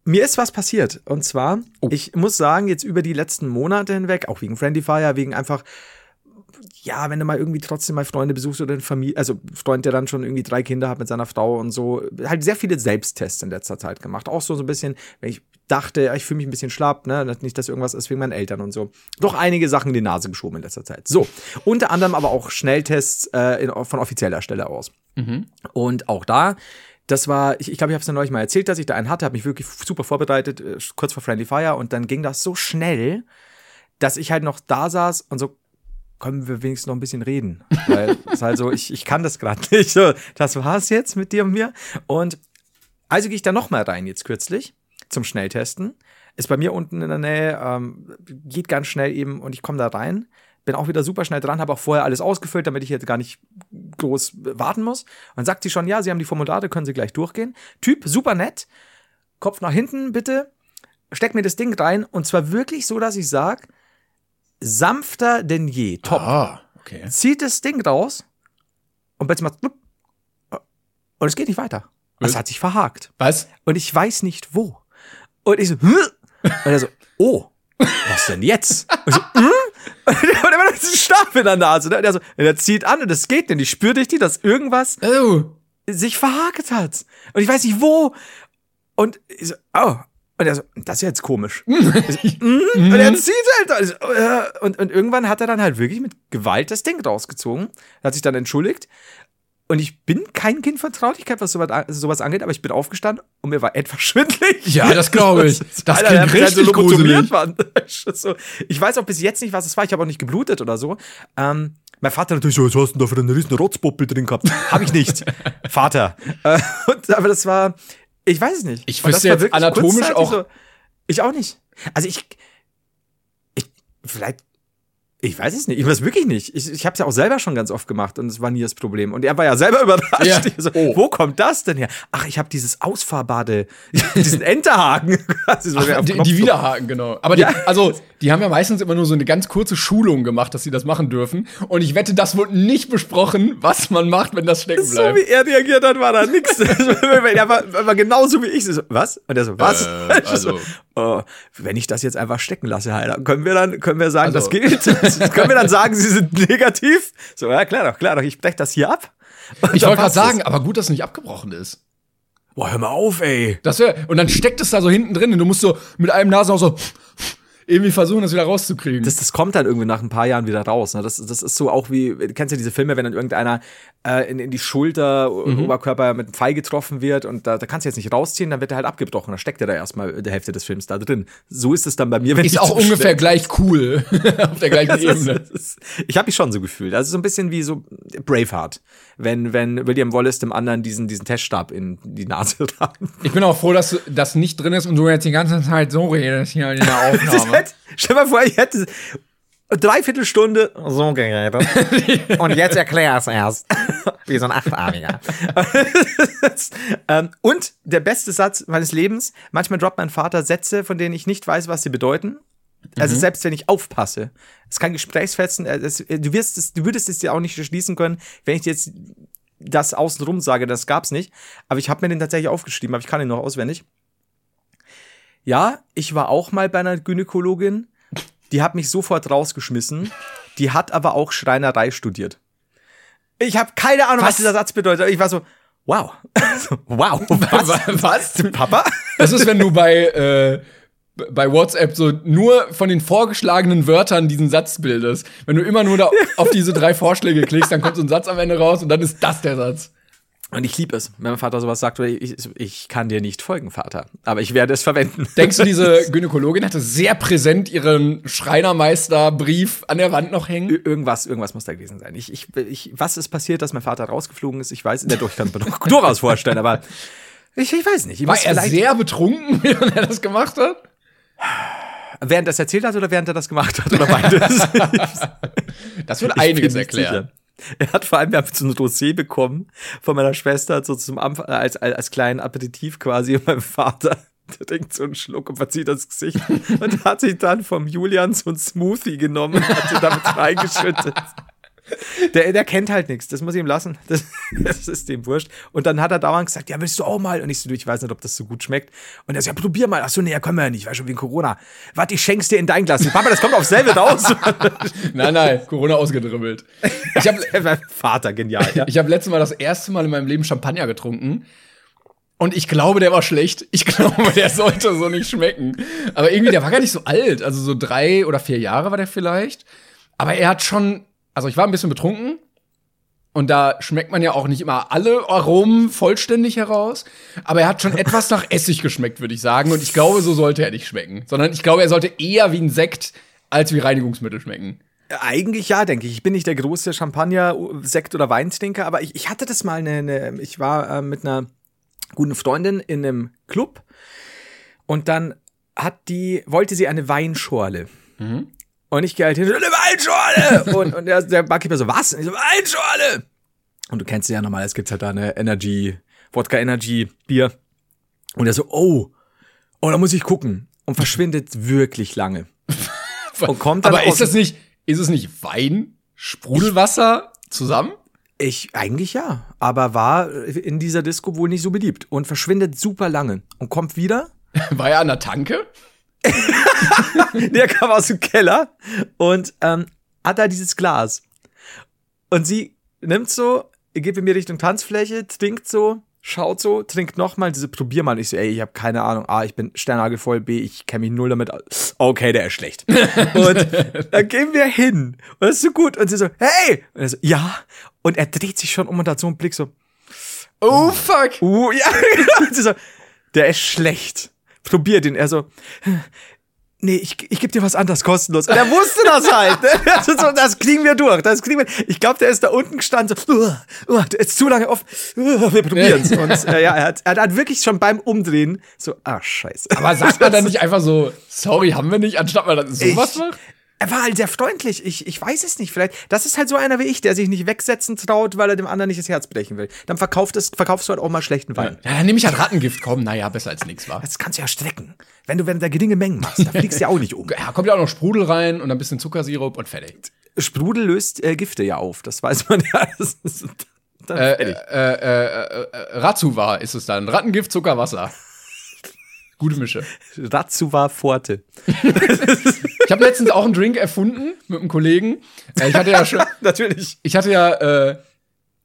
Speaker 2: Mir ist was passiert. Und zwar, ich muss sagen, jetzt über die letzten Monate hinweg, auch wegen Friendly Fire, wegen einfach, ja, wenn du mal irgendwie trotzdem mal Freunde besuchst oder eine Familie, also Freund, der dann schon irgendwie drei Kinder hat mit seiner Frau und so, halt sehr viele Selbsttests in letzter Zeit gemacht. Auch so, so ein bisschen, wenn ich dachte, ich fühle mich ein bisschen schlapp, ne, nicht, dass irgendwas ist wegen meinen Eltern und so. Doch einige Sachen in die Nase geschoben in letzter Zeit. So, unter anderem aber auch Schnelltests äh, in, von offizieller Stelle aus. Und auch da, das war, ich glaube, ich, glaub, ich habe es ja neulich mal erzählt, dass ich da einen hatte, habe mich wirklich super vorbereitet, äh, kurz vor Friendly Fire und dann ging das so schnell, dass ich halt noch da saß und so, können wir wenigstens noch ein bisschen reden. Weil es ist halt so, ich, ich kann das gerade nicht. So, das war's jetzt mit dir und mir. Und also gehe ich da noch mal rein jetzt kürzlich zum Schnelltesten. Ist bei mir unten in der Nähe, ähm, geht ganz schnell eben und ich komme da rein. Bin auch wieder super schnell dran, habe auch vorher alles ausgefüllt, damit ich jetzt gar nicht groß warten muss. Und dann sagt sie schon, ja, Sie haben die Formulare, können Sie gleich durchgehen. Typ, super nett. Kopf nach hinten, bitte. Steck mir das Ding rein. Und zwar wirklich so, dass ich sage, sanfter denn je. Top.
Speaker 1: Ah, okay.
Speaker 2: Zieht das Ding raus und plötzlich macht und es geht nicht weiter. Es
Speaker 1: Was?
Speaker 2: hat sich verhakt.
Speaker 1: Was?
Speaker 2: Und ich weiß nicht wo. Und ich so, "Hä?" und er so, oh, was denn jetzt? Und, so, "Hm?" und er war so Stab in der Nase. Ne? Und er so, und er zieht an und es geht nicht. Ich spüre richtig, dass irgendwas
Speaker 1: Oh.
Speaker 2: sich verhakt hat. Und ich weiß nicht wo. Und ich so, oh. Und er so, das ist jetzt komisch. Ich so, "Mm." und er zieht halt. Und, ich so, "Äh." und, und irgendwann hat er dann halt wirklich mit Gewalt das Ding rausgezogen. Hat sich dann entschuldigt. Und ich bin kein Kind von Traurigkeit, was sowas, an- sowas angeht, aber ich bin aufgestanden und mir war etwas schwindelig.
Speaker 1: Ja, das glaube ich. Das
Speaker 2: Alter,
Speaker 1: klingt
Speaker 2: halt
Speaker 1: richtig
Speaker 2: lobotomiert,
Speaker 1: gruselig.
Speaker 2: So, ich weiß auch bis jetzt nicht, was es war. Ich habe auch nicht geblutet oder so. Ähm, mein Vater natürlich so, was hast du denn da für eine riesen Rotzpuppe drin gehabt? Habe ich nicht. Vater. Äh, und, aber das war, ich weiß es nicht.
Speaker 1: Ich wüsste jetzt anatomisch auch-
Speaker 2: So, ich auch nicht. Also ich, ich, vielleicht, ich weiß es nicht. Ich weiß wirklich nicht. Ich, ich habe es ja auch selber schon ganz oft gemacht und es war nie das Problem. Und er war ja selber überrascht.
Speaker 1: Ja.
Speaker 2: So,
Speaker 1: Oh.
Speaker 2: Wo kommt das denn her? Ach, ich habe dieses ausfahrbare, diesen Enterhaken. so
Speaker 1: Ach, die, die Widerhaken, genau. Aber die,
Speaker 2: Ja.
Speaker 1: also, die haben ja meistens immer nur so eine ganz kurze Schulung gemacht, dass sie das machen dürfen. Und ich wette, das wurde nicht besprochen, was man macht, wenn das stecken
Speaker 2: So
Speaker 1: bleibt.
Speaker 2: wie er reagiert hat, war da nix. er war, war genauso wie ich. So, was? Und er so, was?
Speaker 1: Äh,
Speaker 2: Ich so,
Speaker 1: also-
Speaker 2: oh, wenn ich das jetzt einfach stecken lasse, Heiler, können wir dann, können wir sagen,
Speaker 1: Also-
Speaker 2: das gilt? können wir dann sagen, sie sind negativ? So, ja, klar doch, klar doch, ich brech das hier ab. Und
Speaker 1: ich wollte gerade
Speaker 2: es.
Speaker 1: sagen, aber gut, dass es nicht abgebrochen ist.
Speaker 2: Boah, hör mal auf, ey.
Speaker 1: Das wär, und dann steckt es da so hinten drin und du musst so mit einem Nasen auch so irgendwie versuchen, das wieder rauszukriegen.
Speaker 2: Das, das kommt dann irgendwie nach ein paar Jahren wieder raus. Ne? Das, das ist so auch wie, du kennst ja diese Filme, wenn dann irgendeiner äh, in, in die Schulter,
Speaker 1: Mhm.
Speaker 2: Oberkörper mit einem Pfeil getroffen wird und da, da kannst du jetzt nicht rausziehen, dann wird er halt abgebrochen. Da steckt er da erstmal die Hälfte des Films da drin. So ist es dann bei mir, wenn
Speaker 1: ist
Speaker 2: ich
Speaker 1: auch
Speaker 2: zum
Speaker 1: ungefähr gleich cool auf der gleichen
Speaker 2: ist,
Speaker 1: Ebene.
Speaker 2: ist, ich habe mich schon so gefühlt. Also so ein bisschen wie so Braveheart, wenn, wenn William Wallace dem anderen diesen, diesen Teststab in die Nase rammt.
Speaker 1: Ich bin auch froh, dass das nicht drin ist und du jetzt die ganze Zeit so redest hier in der Aufnahme.
Speaker 2: hätte, stell dir mal vor, ich hätte dreiviertel Stunde so geredet. Und jetzt erklär's erst. Wie so ein Achtarmiger. ähm, und der beste Satz meines Lebens, manchmal droppt mein Vater Sätze, von denen ich nicht weiß, was sie bedeuten. Also selbst wenn ich aufpasse. Es kann Gesprächsfetzen, äh, es, äh, du, wirst es, du würdest es dir auch nicht schließen können, wenn ich dir jetzt das außenrum sage, das gab's nicht. Aber ich habe mir den tatsächlich aufgeschrieben, aber ich kann ihn noch auswendig. Ja, ich war auch mal bei einer Gynäkologin. Die hat mich sofort rausgeschmissen. Die hat aber auch Schreinerei studiert. Ich habe keine Ahnung, was?
Speaker 1: Was?
Speaker 2: dieser Satz bedeutet. Ich war so, wow. Wow. Was?
Speaker 1: Was?
Speaker 2: Papa?
Speaker 1: Das ist, wenn du bei, äh, bei WhatsApp so nur von den vorgeschlagenen Wörtern diesen Satz bildest. Wenn du immer nur da auf diese drei Vorschläge klickst, dann kommt so ein Satz am Ende raus und dann ist das der Satz.
Speaker 2: Und ich liebe es, wenn mein Vater sowas sagt, weil ich, ich kann dir nicht folgen, Vater. Aber ich werde es verwenden.
Speaker 1: Denkst du, diese Gynäkologin hatte sehr präsent ihren Schreinermeisterbrief an der Wand noch hängen?
Speaker 2: Ir- Irgendwas, irgendwas muss da gewesen sein. Ich, ich, ich, was ist passiert, dass mein Vater rausgeflogen ist? Ich weiß, der ich kann es mir durchaus vorstellen, aber ich, ich weiß nicht. Ich
Speaker 1: War er sehr betrunken, während er das gemacht hat?
Speaker 2: Während er das erzählt hat oder während er das gemacht hat oder beides?
Speaker 1: Das
Speaker 2: Ich
Speaker 1: einiges erklären.
Speaker 2: sicher. Er hat vor allem, wir haben so ein Dossier bekommen von meiner Schwester, so zum Anfang, äh, als, als, als kleinen Aperitif quasi und mein Vater. Der trinkt so einen Schluck und verzieht das Gesicht und hat sich dann vom Julian so ein Smoothie genommen und hat sie damit reingeschüttet. Der, der kennt halt nichts, das muss ich ihm lassen. Das, das ist dem wurscht. Und dann hat er dauernd gesagt, ja, willst du auch mal? Und ich so, ich weiß nicht, ob das so gut schmeckt. Und er sagt, ja, probier mal. Ach so, nee, ja, können wir ja nicht, weil schon wegen Corona. Warte, ich schenk's dir in dein Glas. Papa, das kommt aufs selbe raus.
Speaker 1: Nein, nein, Corona ausgedribbelt. Ich habe
Speaker 2: mein Vater, genial. Ja.
Speaker 1: ich hab letztes Mal das erste Mal in meinem Leben Champagner getrunken. Und ich glaube, der war schlecht. Ich glaube, der sollte so nicht schmecken. Aber irgendwie, der war gar nicht so alt. Also so drei oder vier Jahre war der vielleicht. Aber er hat schon, also ich war ein bisschen betrunken. Und da schmeckt man ja auch nicht immer alle Aromen vollständig heraus. Aber er hat schon etwas nach Essig geschmeckt, würde ich sagen. Und ich glaube, so sollte er nicht schmecken. Sondern ich glaube, er sollte eher wie ein Sekt als wie Reinigungsmittel schmecken.
Speaker 2: Eigentlich ja, denke ich. Ich bin nicht der große Champagner, Sekt oder Weintrinker, aber ich, ich hatte das mal eine, eine ich war äh, mit einer guten Freundin in einem Club und dann hat die, wollte sie eine Weinschorle. Und ich gehe halt hin, so, eine Weinschorle! und, und der, der Barkeeper so, was? Und ich so, Weinschorle! Und du kennst sie ja normal, es gibt halt da eine Energy, Wodka Energy Bier. Und er so, oh, oh, da muss ich gucken. Und verschwindet wirklich lange. Und kommt dann
Speaker 1: Aber ist das nicht, ist es nicht Wein, Sprudelwasser zusammen?
Speaker 2: Ich, eigentlich ja. Aber war in dieser Disco wohl nicht so beliebt. Und verschwindet super lange. Und kommt wieder.
Speaker 1: War er an der Tanke?
Speaker 2: Der kam aus dem Keller und ähm, hat da dieses Glas. Und sie nimmt so, geht mit mir Richtung Tanzfläche, trinkt so, schaut so, trinkt nochmal, diese probier mal. Ich so, ey, ich habe keine Ahnung. A, ich bin sternhagelvoll, B, ich kenne mich null damit aus. Okay, der ist schlecht. und dann gehen wir hin. Und das ist so gut. Und sie so, hey! Und er so, ja. Und er dreht sich schon um und hat so einen Blick so,
Speaker 1: Oh, fuck.
Speaker 2: Uh, ja, genau. Sie so, der ist schlecht. Probier den. Er so, nee, ich, ich gebe dir was anderes kostenlos. Und er wusste das halt. Ne? Also so, das kriegen wir durch. Das kriegen wir. Ich glaube, der ist da unten gestanden, so, uh, uh, der ist zu lange offen. Uh, wir probieren's. Und äh, ja, er hat, er hat wirklich schon beim Umdrehen so, ah, scheiße.
Speaker 1: Aber sagt man dann nicht einfach so, sorry, haben wir nicht, anstatt man dann sowas
Speaker 2: Ich-
Speaker 1: macht?
Speaker 2: Er war halt sehr freundlich. Ich, ich weiß es nicht. Vielleicht, das ist halt so einer wie ich, der sich nicht wegsetzen traut, weil er dem anderen nicht das Herz brechen will. Dann verkauft es, verkaufst du halt auch mal schlechten Wein.
Speaker 1: Ja, dann nehme ich halt Rattengift. Komm, naja, besser als nichts, war.
Speaker 2: Das kannst du ja strecken. Wenn du, wenn du da geringe Mengen machst, da fliegst du ja auch nicht um.
Speaker 1: Ja, kommt ja auch noch Sprudel rein und ein bisschen Zuckersirup und fertig.
Speaker 2: Sprudel löst äh, Gifte ja auf, das weiß man ja. Das ist dann
Speaker 1: Äh, äh, äh, äh, äh, Ratsuva ist es dann. Rattengift, Zucker, Wasser. Gute Mische.
Speaker 2: Ratsuva Forte.
Speaker 1: Ich habe letztens auch einen Drink erfunden mit einem Kollegen. Äh, ich hatte ja schon,
Speaker 2: Natürlich.
Speaker 1: ich hatte ja äh,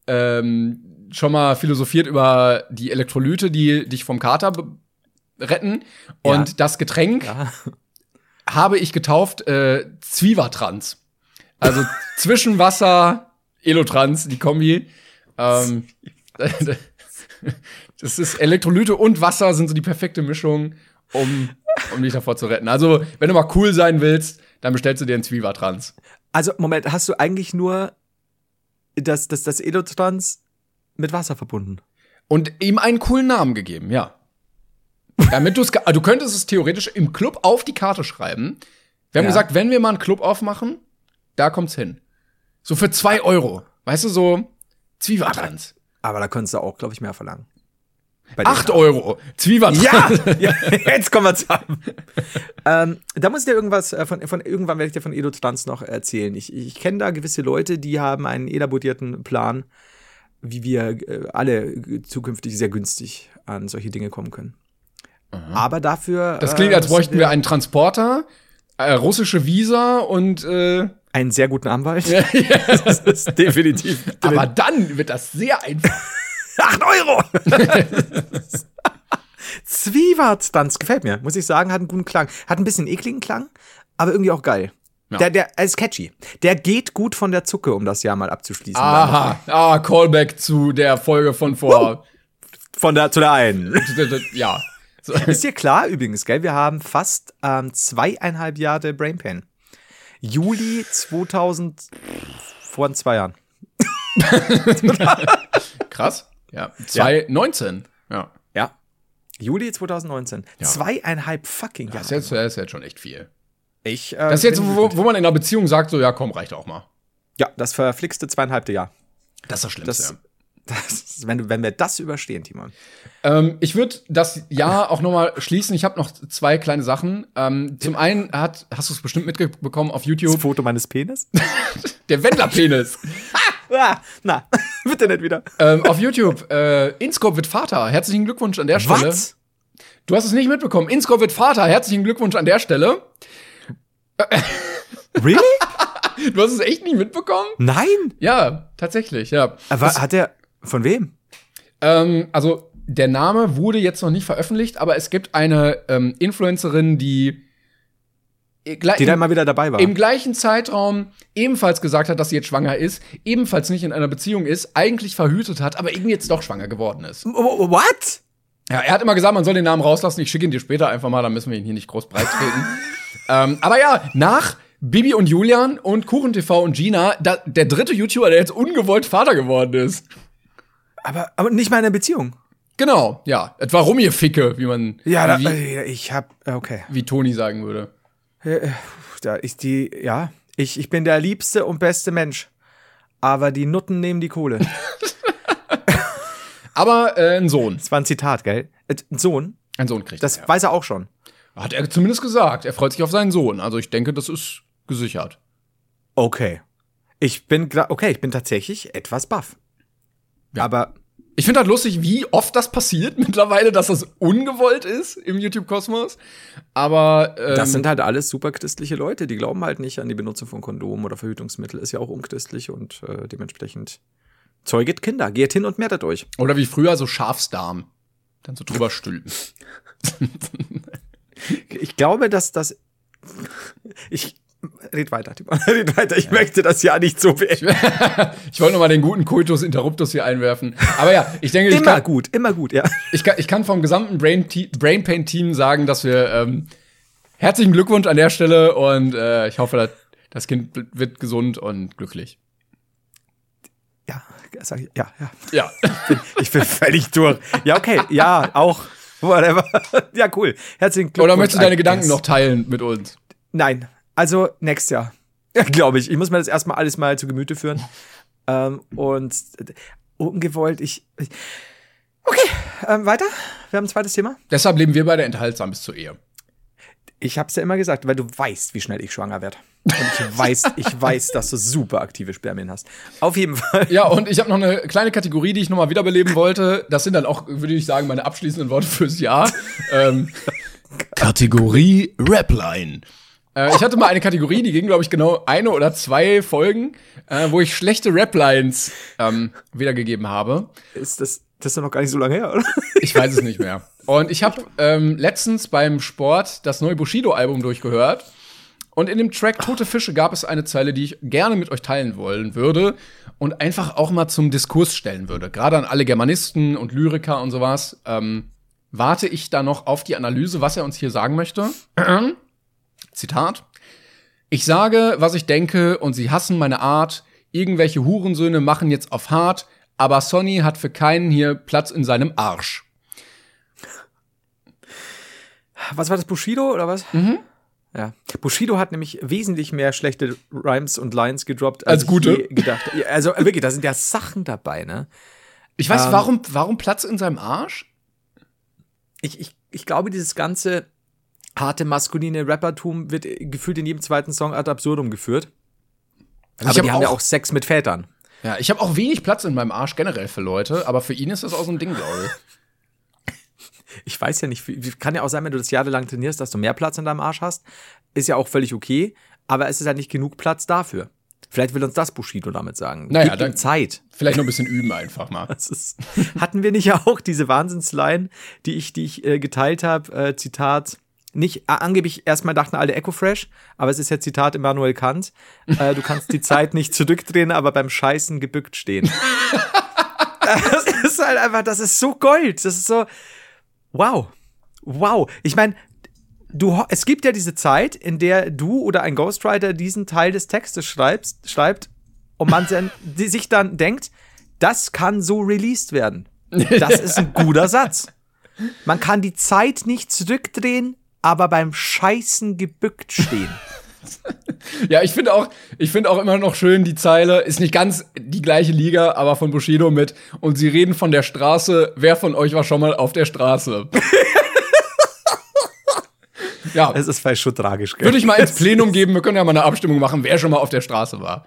Speaker 1: ähm, schon mal philosophiert über die Elektrolyte, die dich vom Kater retten. Und
Speaker 2: Ja.
Speaker 1: das Getränk
Speaker 2: Ja.
Speaker 1: habe ich getauft äh, Zwievertrans. Also zwischen Wasser, Elotrans, die Kombi. Ähm, das ist Elektrolyte und Wasser sind so die perfekte Mischung, um, um dich davor zu retten. Also, wenn du mal cool sein willst, dann bestellst du dir einen Zwievertrans.
Speaker 2: Also, Moment, hast du eigentlich nur das, das, das Elotrans mit Wasser verbunden?
Speaker 1: Und ihm einen coolen Namen gegeben, ja. Damit du es, du könntest es theoretisch im Club auf die Karte schreiben. Wir haben
Speaker 2: Ja.
Speaker 1: gesagt, wenn wir mal einen Club aufmachen, da kommt's hin. So für zwei Euro. Weißt du, so Zwievertrans.
Speaker 2: Aber da könntest du auch, glaube ich, mehr verlangen. Bei dem
Speaker 1: Acht Euro. Zwievertrans.
Speaker 2: Ja, ja, jetzt kommen wir zusammen. ähm, da muss ich dir irgendwas äh, von, von irgendwann werde ich dir von Elotrans noch erzählen. Ich, ich kenne da gewisse Leute, die haben einen elaborierten Plan, wie wir äh, alle zukünftig sehr günstig an solche Dinge kommen können. Aber dafür.
Speaker 1: Das klingt, als
Speaker 2: müssen
Speaker 1: bräuchten wir einen Transporter, äh, russische Visa und äh,
Speaker 2: einen sehr guten Anwalt. das ist definitiv.
Speaker 1: aber dann wird das sehr einfach.
Speaker 2: 8 Euro! Zwiebert, das gefällt mir, muss ich sagen, hat einen guten Klang. Hat ein bisschen ekligen Klang, aber irgendwie auch geil.
Speaker 1: Ja.
Speaker 2: Der, der er ist catchy. Der geht gut von der Zucke, um das Jahr mal abzuschließen.
Speaker 1: Aha, ah, Callback zu der Folge von vor.
Speaker 2: Von der zu der einen.
Speaker 1: ja.
Speaker 2: Ist dir klar übrigens, gell? Wir haben fast ähm, zweieinhalb Jahre Brain Pain. Juli 2000 vor zwei Jahren.
Speaker 1: Krass. Ja. 2019. Ja.
Speaker 2: Ja. Juli 2019. Zweieinhalb fucking Jahre.
Speaker 1: Das ist, jetzt, das ist jetzt schon echt viel.
Speaker 2: ich, äh,
Speaker 1: Das ist jetzt, wo, wo man in einer Beziehung sagt, so, ja, komm, reicht auch mal.
Speaker 2: Ja, das verflixte zweieinhalbte Jahr.
Speaker 1: Das ist das Schlimmste.
Speaker 2: Das,
Speaker 1: ja.
Speaker 2: Das, wenn, wenn wir das überstehen, Timon.
Speaker 1: Ähm, ich würde das Jahr auch noch mal schließen. Ich habe noch zwei kleine Sachen. Ähm, zum einen hat, hast du es bestimmt mitbekommen auf YouTube,
Speaker 2: Foto meines Penis?
Speaker 1: der Wendlerpenis.
Speaker 2: ah, na, bitte nicht wieder.
Speaker 1: ähm, auf YouTube, äh, Inscope wird Vater. Herzlichen Glückwunsch an der Stelle.
Speaker 2: Was?
Speaker 1: Du hast es nicht mitbekommen. Inscope wird Vater. Herzlichen Glückwunsch an der Stelle.
Speaker 2: Really?
Speaker 1: Du hast es echt nicht mitbekommen?
Speaker 2: Nein.
Speaker 1: Ja, tatsächlich, ja.
Speaker 2: Aber hat er von wem?
Speaker 1: Ähm, also der Name wurde jetzt noch nicht veröffentlicht, aber es gibt eine ähm, Influencerin, die,
Speaker 2: Die da immer wieder dabei war.
Speaker 1: im gleichen Zeitraum ebenfalls gesagt hat, dass sie jetzt schwanger ist, ebenfalls nicht in einer Beziehung ist, eigentlich verhütet hat, aber irgendwie jetzt doch schwanger geworden ist.
Speaker 2: What?
Speaker 1: Ja, er hat immer gesagt, man soll den Namen rauslassen. Ich schicke ihn dir später einfach mal, dann müssen wir ihn hier nicht groß breit treten. ähm, aber ja, nach Bibi und Julian und KuchenTV und Gina, da, der dritte YouTuber, der jetzt ungewollt Vater geworden ist.
Speaker 2: Aber, aber nicht mal in einer Beziehung.
Speaker 1: Genau, ja. Etwa Rumieficke, wie man,
Speaker 2: Ja, da,
Speaker 1: wie,
Speaker 2: äh, ich hab, okay.
Speaker 1: wie Toni sagen würde.
Speaker 2: Da ist die, ja, ich, ich bin der liebste und beste Mensch. Aber die Nutten nehmen die Kohle.
Speaker 1: Aber äh, ein Sohn.
Speaker 2: Das war ein Zitat, gell? Äh, Ein Sohn,
Speaker 1: Ein Sohn kriegt
Speaker 2: das
Speaker 1: er.
Speaker 2: weiß er auch schon.
Speaker 1: Hat er zumindest gesagt. Er freut sich auf seinen Sohn. Also ich denke, das ist gesichert.
Speaker 2: Okay. Ich bin, okay, ich bin tatsächlich etwas baff. Aber
Speaker 1: Ich finde halt lustig, wie oft das passiert mittlerweile, dass das ungewollt ist im YouTube-Kosmos. Aber ähm,
Speaker 2: das sind halt alles superchristliche Leute, die glauben halt nicht an die Benutzung von Kondomen oder Verhütungsmittel. Ist ja auch unchristlich und äh, dementsprechend zeuget Kinder. Geht hin und mertet euch.
Speaker 1: Oder wie früher so Schafsdarm. Dann so drüber stülpen.
Speaker 2: Ich glaube, dass das. Ich. Red weiter, Timon. Red weiter. Ich möchte das ja nicht so beenden.
Speaker 1: Ich wollte noch mal den guten Coitus Interruptus hier einwerfen. Aber ja, ich denke, ich
Speaker 2: Immer
Speaker 1: kann,
Speaker 2: gut, immer gut, ja.
Speaker 1: ich kann, ich kann vom gesamten Brain, Brain Pain Team sagen, dass wir ähm, herzlichen Glückwunsch an der Stelle und äh, ich hoffe, das Kind wird gesund und glücklich.
Speaker 2: Ja, sag ich, ja, ja.
Speaker 1: Ja.
Speaker 2: Ich bin völlig durch. Ja, okay, ja, auch. Whatever. Ja, cool. Herzlichen Glückwunsch.
Speaker 1: Oder möchtest du deine Gedanken noch teilen mit uns?
Speaker 2: Nein. Also, nächstes Jahr. Ja, glaube ich. Ich muss mir das erstmal alles mal zu Gemüte führen. ähm, und äh, ungewollt, ich. ich okay, ähm, weiter. Wir haben ein zweites Thema.
Speaker 1: Deshalb leben wir beide enthaltsam bis zur Ehe.
Speaker 2: Ich hab's ja immer gesagt, weil du weißt, wie schnell ich schwanger werde. Und ich weiß, ich weiß, dass du super aktive Spermien hast. Auf jeden Fall.
Speaker 1: Ja, und ich habe noch eine kleine Kategorie, die ich noch mal wiederbeleben wollte. Das sind dann auch, würde ich sagen, meine abschließenden Worte fürs Jahr. ähm, Kategorie Rapline. Äh, ich hatte mal eine Kategorie, die ging, glaube ich, genau eine oder zwei Folgen, äh, wo ich schlechte Raplines ähm, wiedergegeben habe.
Speaker 2: Ist das, das ist doch noch gar nicht so lange her, oder?
Speaker 1: Ich weiß es nicht mehr. Und ich habe ähm, letztens beim Sport das neue Bushido-Album durchgehört. Und in dem Track Tote Fische gab es eine Zeile, die ich gerne mit euch teilen wollen würde und einfach auch mal zum Diskurs stellen würde. Gerade an alle Germanisten und Lyriker und sowas. Ähm, warte ich da noch auf die Analyse, was er uns hier sagen möchte. Zitat. Ich sage, was ich denke, und sie hassen meine Art. Irgendwelche Hurensöhne machen jetzt auf hart, aber Sonny hat für keinen hier Platz in seinem Arsch.
Speaker 2: Was war das, Bushido oder was? Mhm. Ja. Bushido hat nämlich wesentlich mehr schlechte Rhymes und Lines gedroppt,
Speaker 1: Als
Speaker 2: ich
Speaker 1: gute?
Speaker 2: je gedacht. Also wirklich, da sind ja Sachen dabei, ne?
Speaker 1: Ich weiß,
Speaker 2: Ähm.
Speaker 1: warum, warum Platz in seinem Arsch?
Speaker 2: Ich, ich, ich glaube, dieses ganze harte maskuline Rappertum wird gefühlt in jedem zweiten Song ad absurdum geführt.
Speaker 1: Also
Speaker 2: Aber
Speaker 1: ich hab
Speaker 2: die haben ja
Speaker 1: auch-
Speaker 2: Sex mit Vätern.
Speaker 1: Ja, ich habe auch wenig Platz in meinem Arsch generell für Leute, aber für ihn ist das auch so ein Ding, glaube ich.
Speaker 2: Ich weiß ja nicht, kann ja auch sein, wenn du das jahrelang trainierst, dass du mehr Platz in deinem Arsch hast. Ist ja auch völlig okay, aber es ist halt nicht genug Platz dafür. Vielleicht will uns das Bushido damit sagen.
Speaker 1: Naja,
Speaker 2: Gib
Speaker 1: dann-
Speaker 2: Zeit.
Speaker 1: Vielleicht noch ein bisschen üben einfach mal.
Speaker 2: Ist, hatten wir nicht auch diese Wahnsinnsline, die ich, die ich äh, geteilt habe? Äh, Zitat. Nicht, angeblich erstmal dachten alle Echo Fresh, aber es ist ja Zitat Immanuel Kant. Äh, du kannst die Zeit nicht zurückdrehen, aber beim Scheißen gebückt stehen. das ist halt einfach, das ist so Gold. Das ist so, wow. Wow. Ich meine, du, es gibt ja diese Zeit, in der du oder ein Ghostwriter diesen Teil des Textes schreibst, schreibt und man sich dann denkt, das kann so released werden. Das ist ein guter Satz. Man kann die Zeit nicht zurückdrehen, aber beim Scheißen gebückt stehen.
Speaker 1: Ja, ich finde auch, ich finde auch immer noch schön die Zeile, ist nicht ganz die gleiche Liga, aber von Bushido mit. Und sie reden von der Straße. Wer von euch war schon mal auf der Straße? ja,
Speaker 2: Es ist vielleicht schon tragisch, gell?
Speaker 1: würde ich mal ins Plenum geben. Wir können ja mal eine Abstimmung machen, wer schon mal auf der Straße war.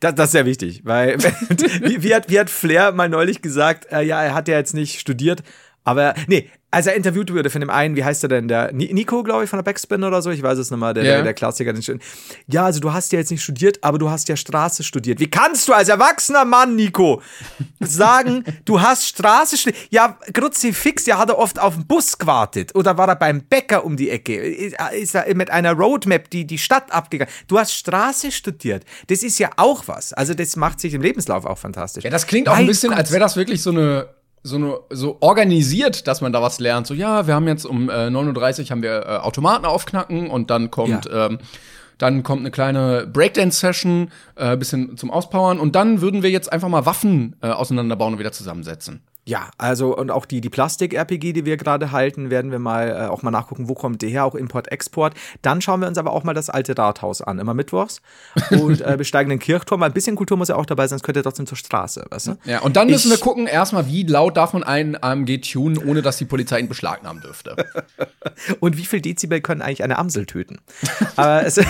Speaker 2: Das, das ist sehr wichtig, weil wie, wie, hat, wie hat Flair mal neulich gesagt, äh, ja, er hat ja jetzt nicht studiert, aber nee, als er interviewt wurde von dem einen, wie heißt er denn, der Ni- Nico, glaube ich, von der Backspin oder so, ich weiß es nicht mal, der,
Speaker 1: Ja.
Speaker 2: der, der Klassiker. Den schön- ja, also du hast ja jetzt nicht studiert, aber du hast ja Straße studiert. Wie kannst du als erwachsener Mann, Nico, sagen, du hast Straße studiert? Ja, Kruzifix, ja, hat er oft auf den Bus gewartet oder war er beim Bäcker um die Ecke? Ist er mit einer Roadmap die, die Stadt abgegangen? Du hast Straße studiert. Das ist ja auch was. Also das macht sich im Lebenslauf auch fantastisch.
Speaker 1: Ja, das klingt auch ein bisschen,
Speaker 2: Gott.
Speaker 1: als wäre das wirklich so eine, so eine, so organisiert, dass man da was lernt. So, ja, wir haben jetzt um äh, 9.30 Uhr haben wir äh, Automaten aufknacken und dann kommt,
Speaker 2: Ja.
Speaker 1: ähm, dann kommt eine kleine Breakdance-Session, äh, bisschen zum Auspowern und dann würden wir jetzt einfach mal Waffen äh, auseinanderbauen und wieder zusammensetzen.
Speaker 2: Ja, also und auch die, die Plastik-RPG, die wir gerade halten, werden wir mal äh, auch mal nachgucken, wo kommt der her, auch Import-Export. Dann schauen wir uns aber auch mal das alte Rathaus an, immer mittwochs. Und äh, besteigen den Kirchturm, ein bisschen Kultur muss ja auch dabei sein, sonst könnt ihr trotzdem zur Straße, weißt du?
Speaker 1: Ja, und dann müssen
Speaker 2: Ich-
Speaker 1: wir gucken, erstmal, wie laut darf man einen AMG tunen, ohne dass die Polizei ihn beschlagnahmen dürfte.
Speaker 2: Und wie viel Dezibel können eigentlich eine Amsel töten? Aber es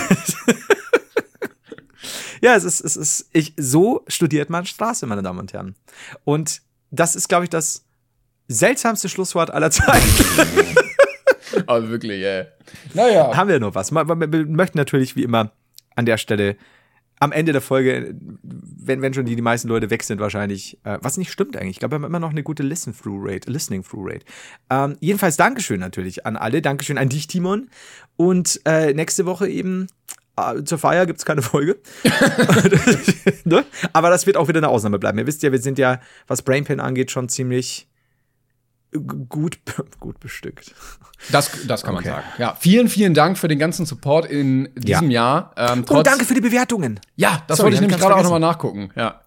Speaker 2: Ja, es ist, es ist, ich, so studiert man Straße, meine Damen und Herren. Und das ist, glaube ich, das seltsamste Schlusswort aller Zeiten.
Speaker 1: Aber wirklich, ey. Naja.
Speaker 2: haben wir noch was. Wir, möchten natürlich wie immer an der Stelle am Ende der Folge, wenn, wenn schon die, die meisten Leute weg sind, wahrscheinlich, äh, was nicht stimmt eigentlich. Ich glaube, wir haben immer noch eine gute Listen-Through-Rate, Listening-Through-Rate. Ähm, jedenfalls Dankeschön natürlich an alle. Dankeschön an dich, Timon. Und äh, nächste Woche eben zur Feier gibt's keine Folge. ne? Aber das wird auch wieder eine Ausnahme bleiben. Ihr wisst ja, wir sind ja, was Brainpan angeht, schon ziemlich gut, gut bestückt.
Speaker 1: Das, das kann man
Speaker 2: Okay.
Speaker 1: sagen. Ja, vielen, vielen Dank für den ganzen Support in diesem Jahr. Ähm,
Speaker 2: Und danke für die Bewertungen.
Speaker 1: Ja, das
Speaker 2: Sorry,
Speaker 1: wollte ich nämlich gerade auch nochmal nachgucken. Ja.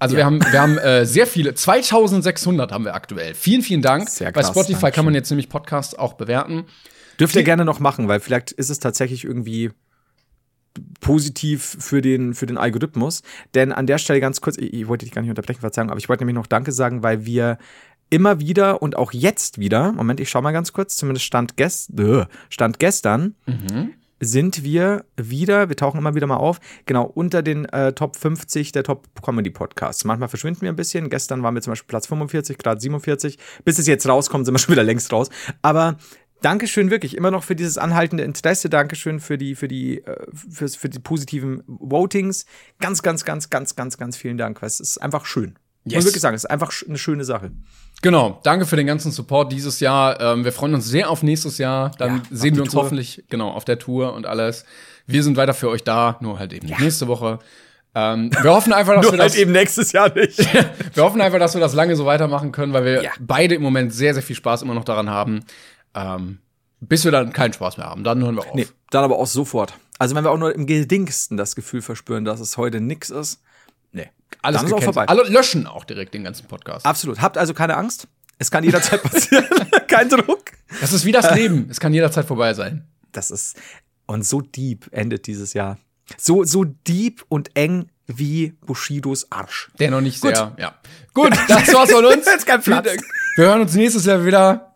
Speaker 1: Also
Speaker 2: Ja.
Speaker 1: wir haben, wir haben äh, sehr viele, 2600 haben wir aktuell. Vielen, vielen Dank.
Speaker 2: Sehr
Speaker 1: Bei
Speaker 2: krass,
Speaker 1: Spotify kann man jetzt nämlich Podcasts auch bewerten.
Speaker 2: Dürft ihr gerne noch machen, weil vielleicht ist es tatsächlich irgendwie positiv für den, für den Algorithmus. Denn an der Stelle ganz kurz, ich, ich wollte dich gar nicht unterbrechen, Verzeihung, aber ich wollte nämlich noch Danke sagen, weil wir immer wieder und auch jetzt wieder, Moment, ich schau mal ganz kurz, zumindest Stand, gest, Stand gestern, sind wir wieder, wir tauchen immer wieder mal auf, genau, unter den äh, Top 50 der Top Comedy Podcasts. Manchmal verschwinden wir ein bisschen. Gestern waren wir zum Beispiel Platz 45, gerade 47. Bis es jetzt rauskommt, sind wir schon wieder längst raus. Aber Dankeschön wirklich immer noch für dieses anhaltende Interesse. Dankeschön für die, für die, äh, für, für die positiven Votings. Ganz, ganz, ganz, ganz, ganz, ganz vielen Dank. Es ist einfach schön. Muss
Speaker 1: Yes.
Speaker 2: man wirklich sagen, es ist einfach eine schöne Sache.
Speaker 1: Genau, danke für den ganzen Support dieses Jahr. Ähm, wir freuen uns sehr auf nächstes Jahr. Dann
Speaker 2: Ja,
Speaker 1: sehen wir uns
Speaker 2: Tour.
Speaker 1: hoffentlich genau auf der Tour und alles. Wir sind weiter für euch da, nur halt eben nicht nächste Woche. Ähm, wir hoffen einfach, dass wir das,
Speaker 2: nächstes Jahr nicht.
Speaker 1: wir hoffen einfach, dass wir das lange so weitermachen können, weil wir
Speaker 2: Ja.
Speaker 1: beide im Moment sehr, sehr viel Spaß immer noch daran haben. Ähm, bis wir dann keinen Spaß mehr haben, dann hören wir auf.
Speaker 2: Nee, dann aber auch sofort. Also wenn wir auch nur im geringsten das Gefühl verspüren, dass es heute nix ist, nee.
Speaker 1: Alles
Speaker 2: dann ist auch vorbei.
Speaker 1: Alle löschen auch direkt den ganzen Podcast.
Speaker 2: Absolut. Habt also keine Angst. Es kann jederzeit passieren. Kein Druck.
Speaker 1: Das ist wie das Leben. Es kann jederzeit vorbei sein.
Speaker 2: Das ist und so deep endet dieses Jahr. So so deep und eng wie Bushidos Arsch.
Speaker 1: Der noch nicht
Speaker 2: Gut.
Speaker 1: sehr, ja. Gut, das war's von uns.
Speaker 2: Jetzt kein Platz.
Speaker 1: Wir hören uns nächstes Jahr wieder.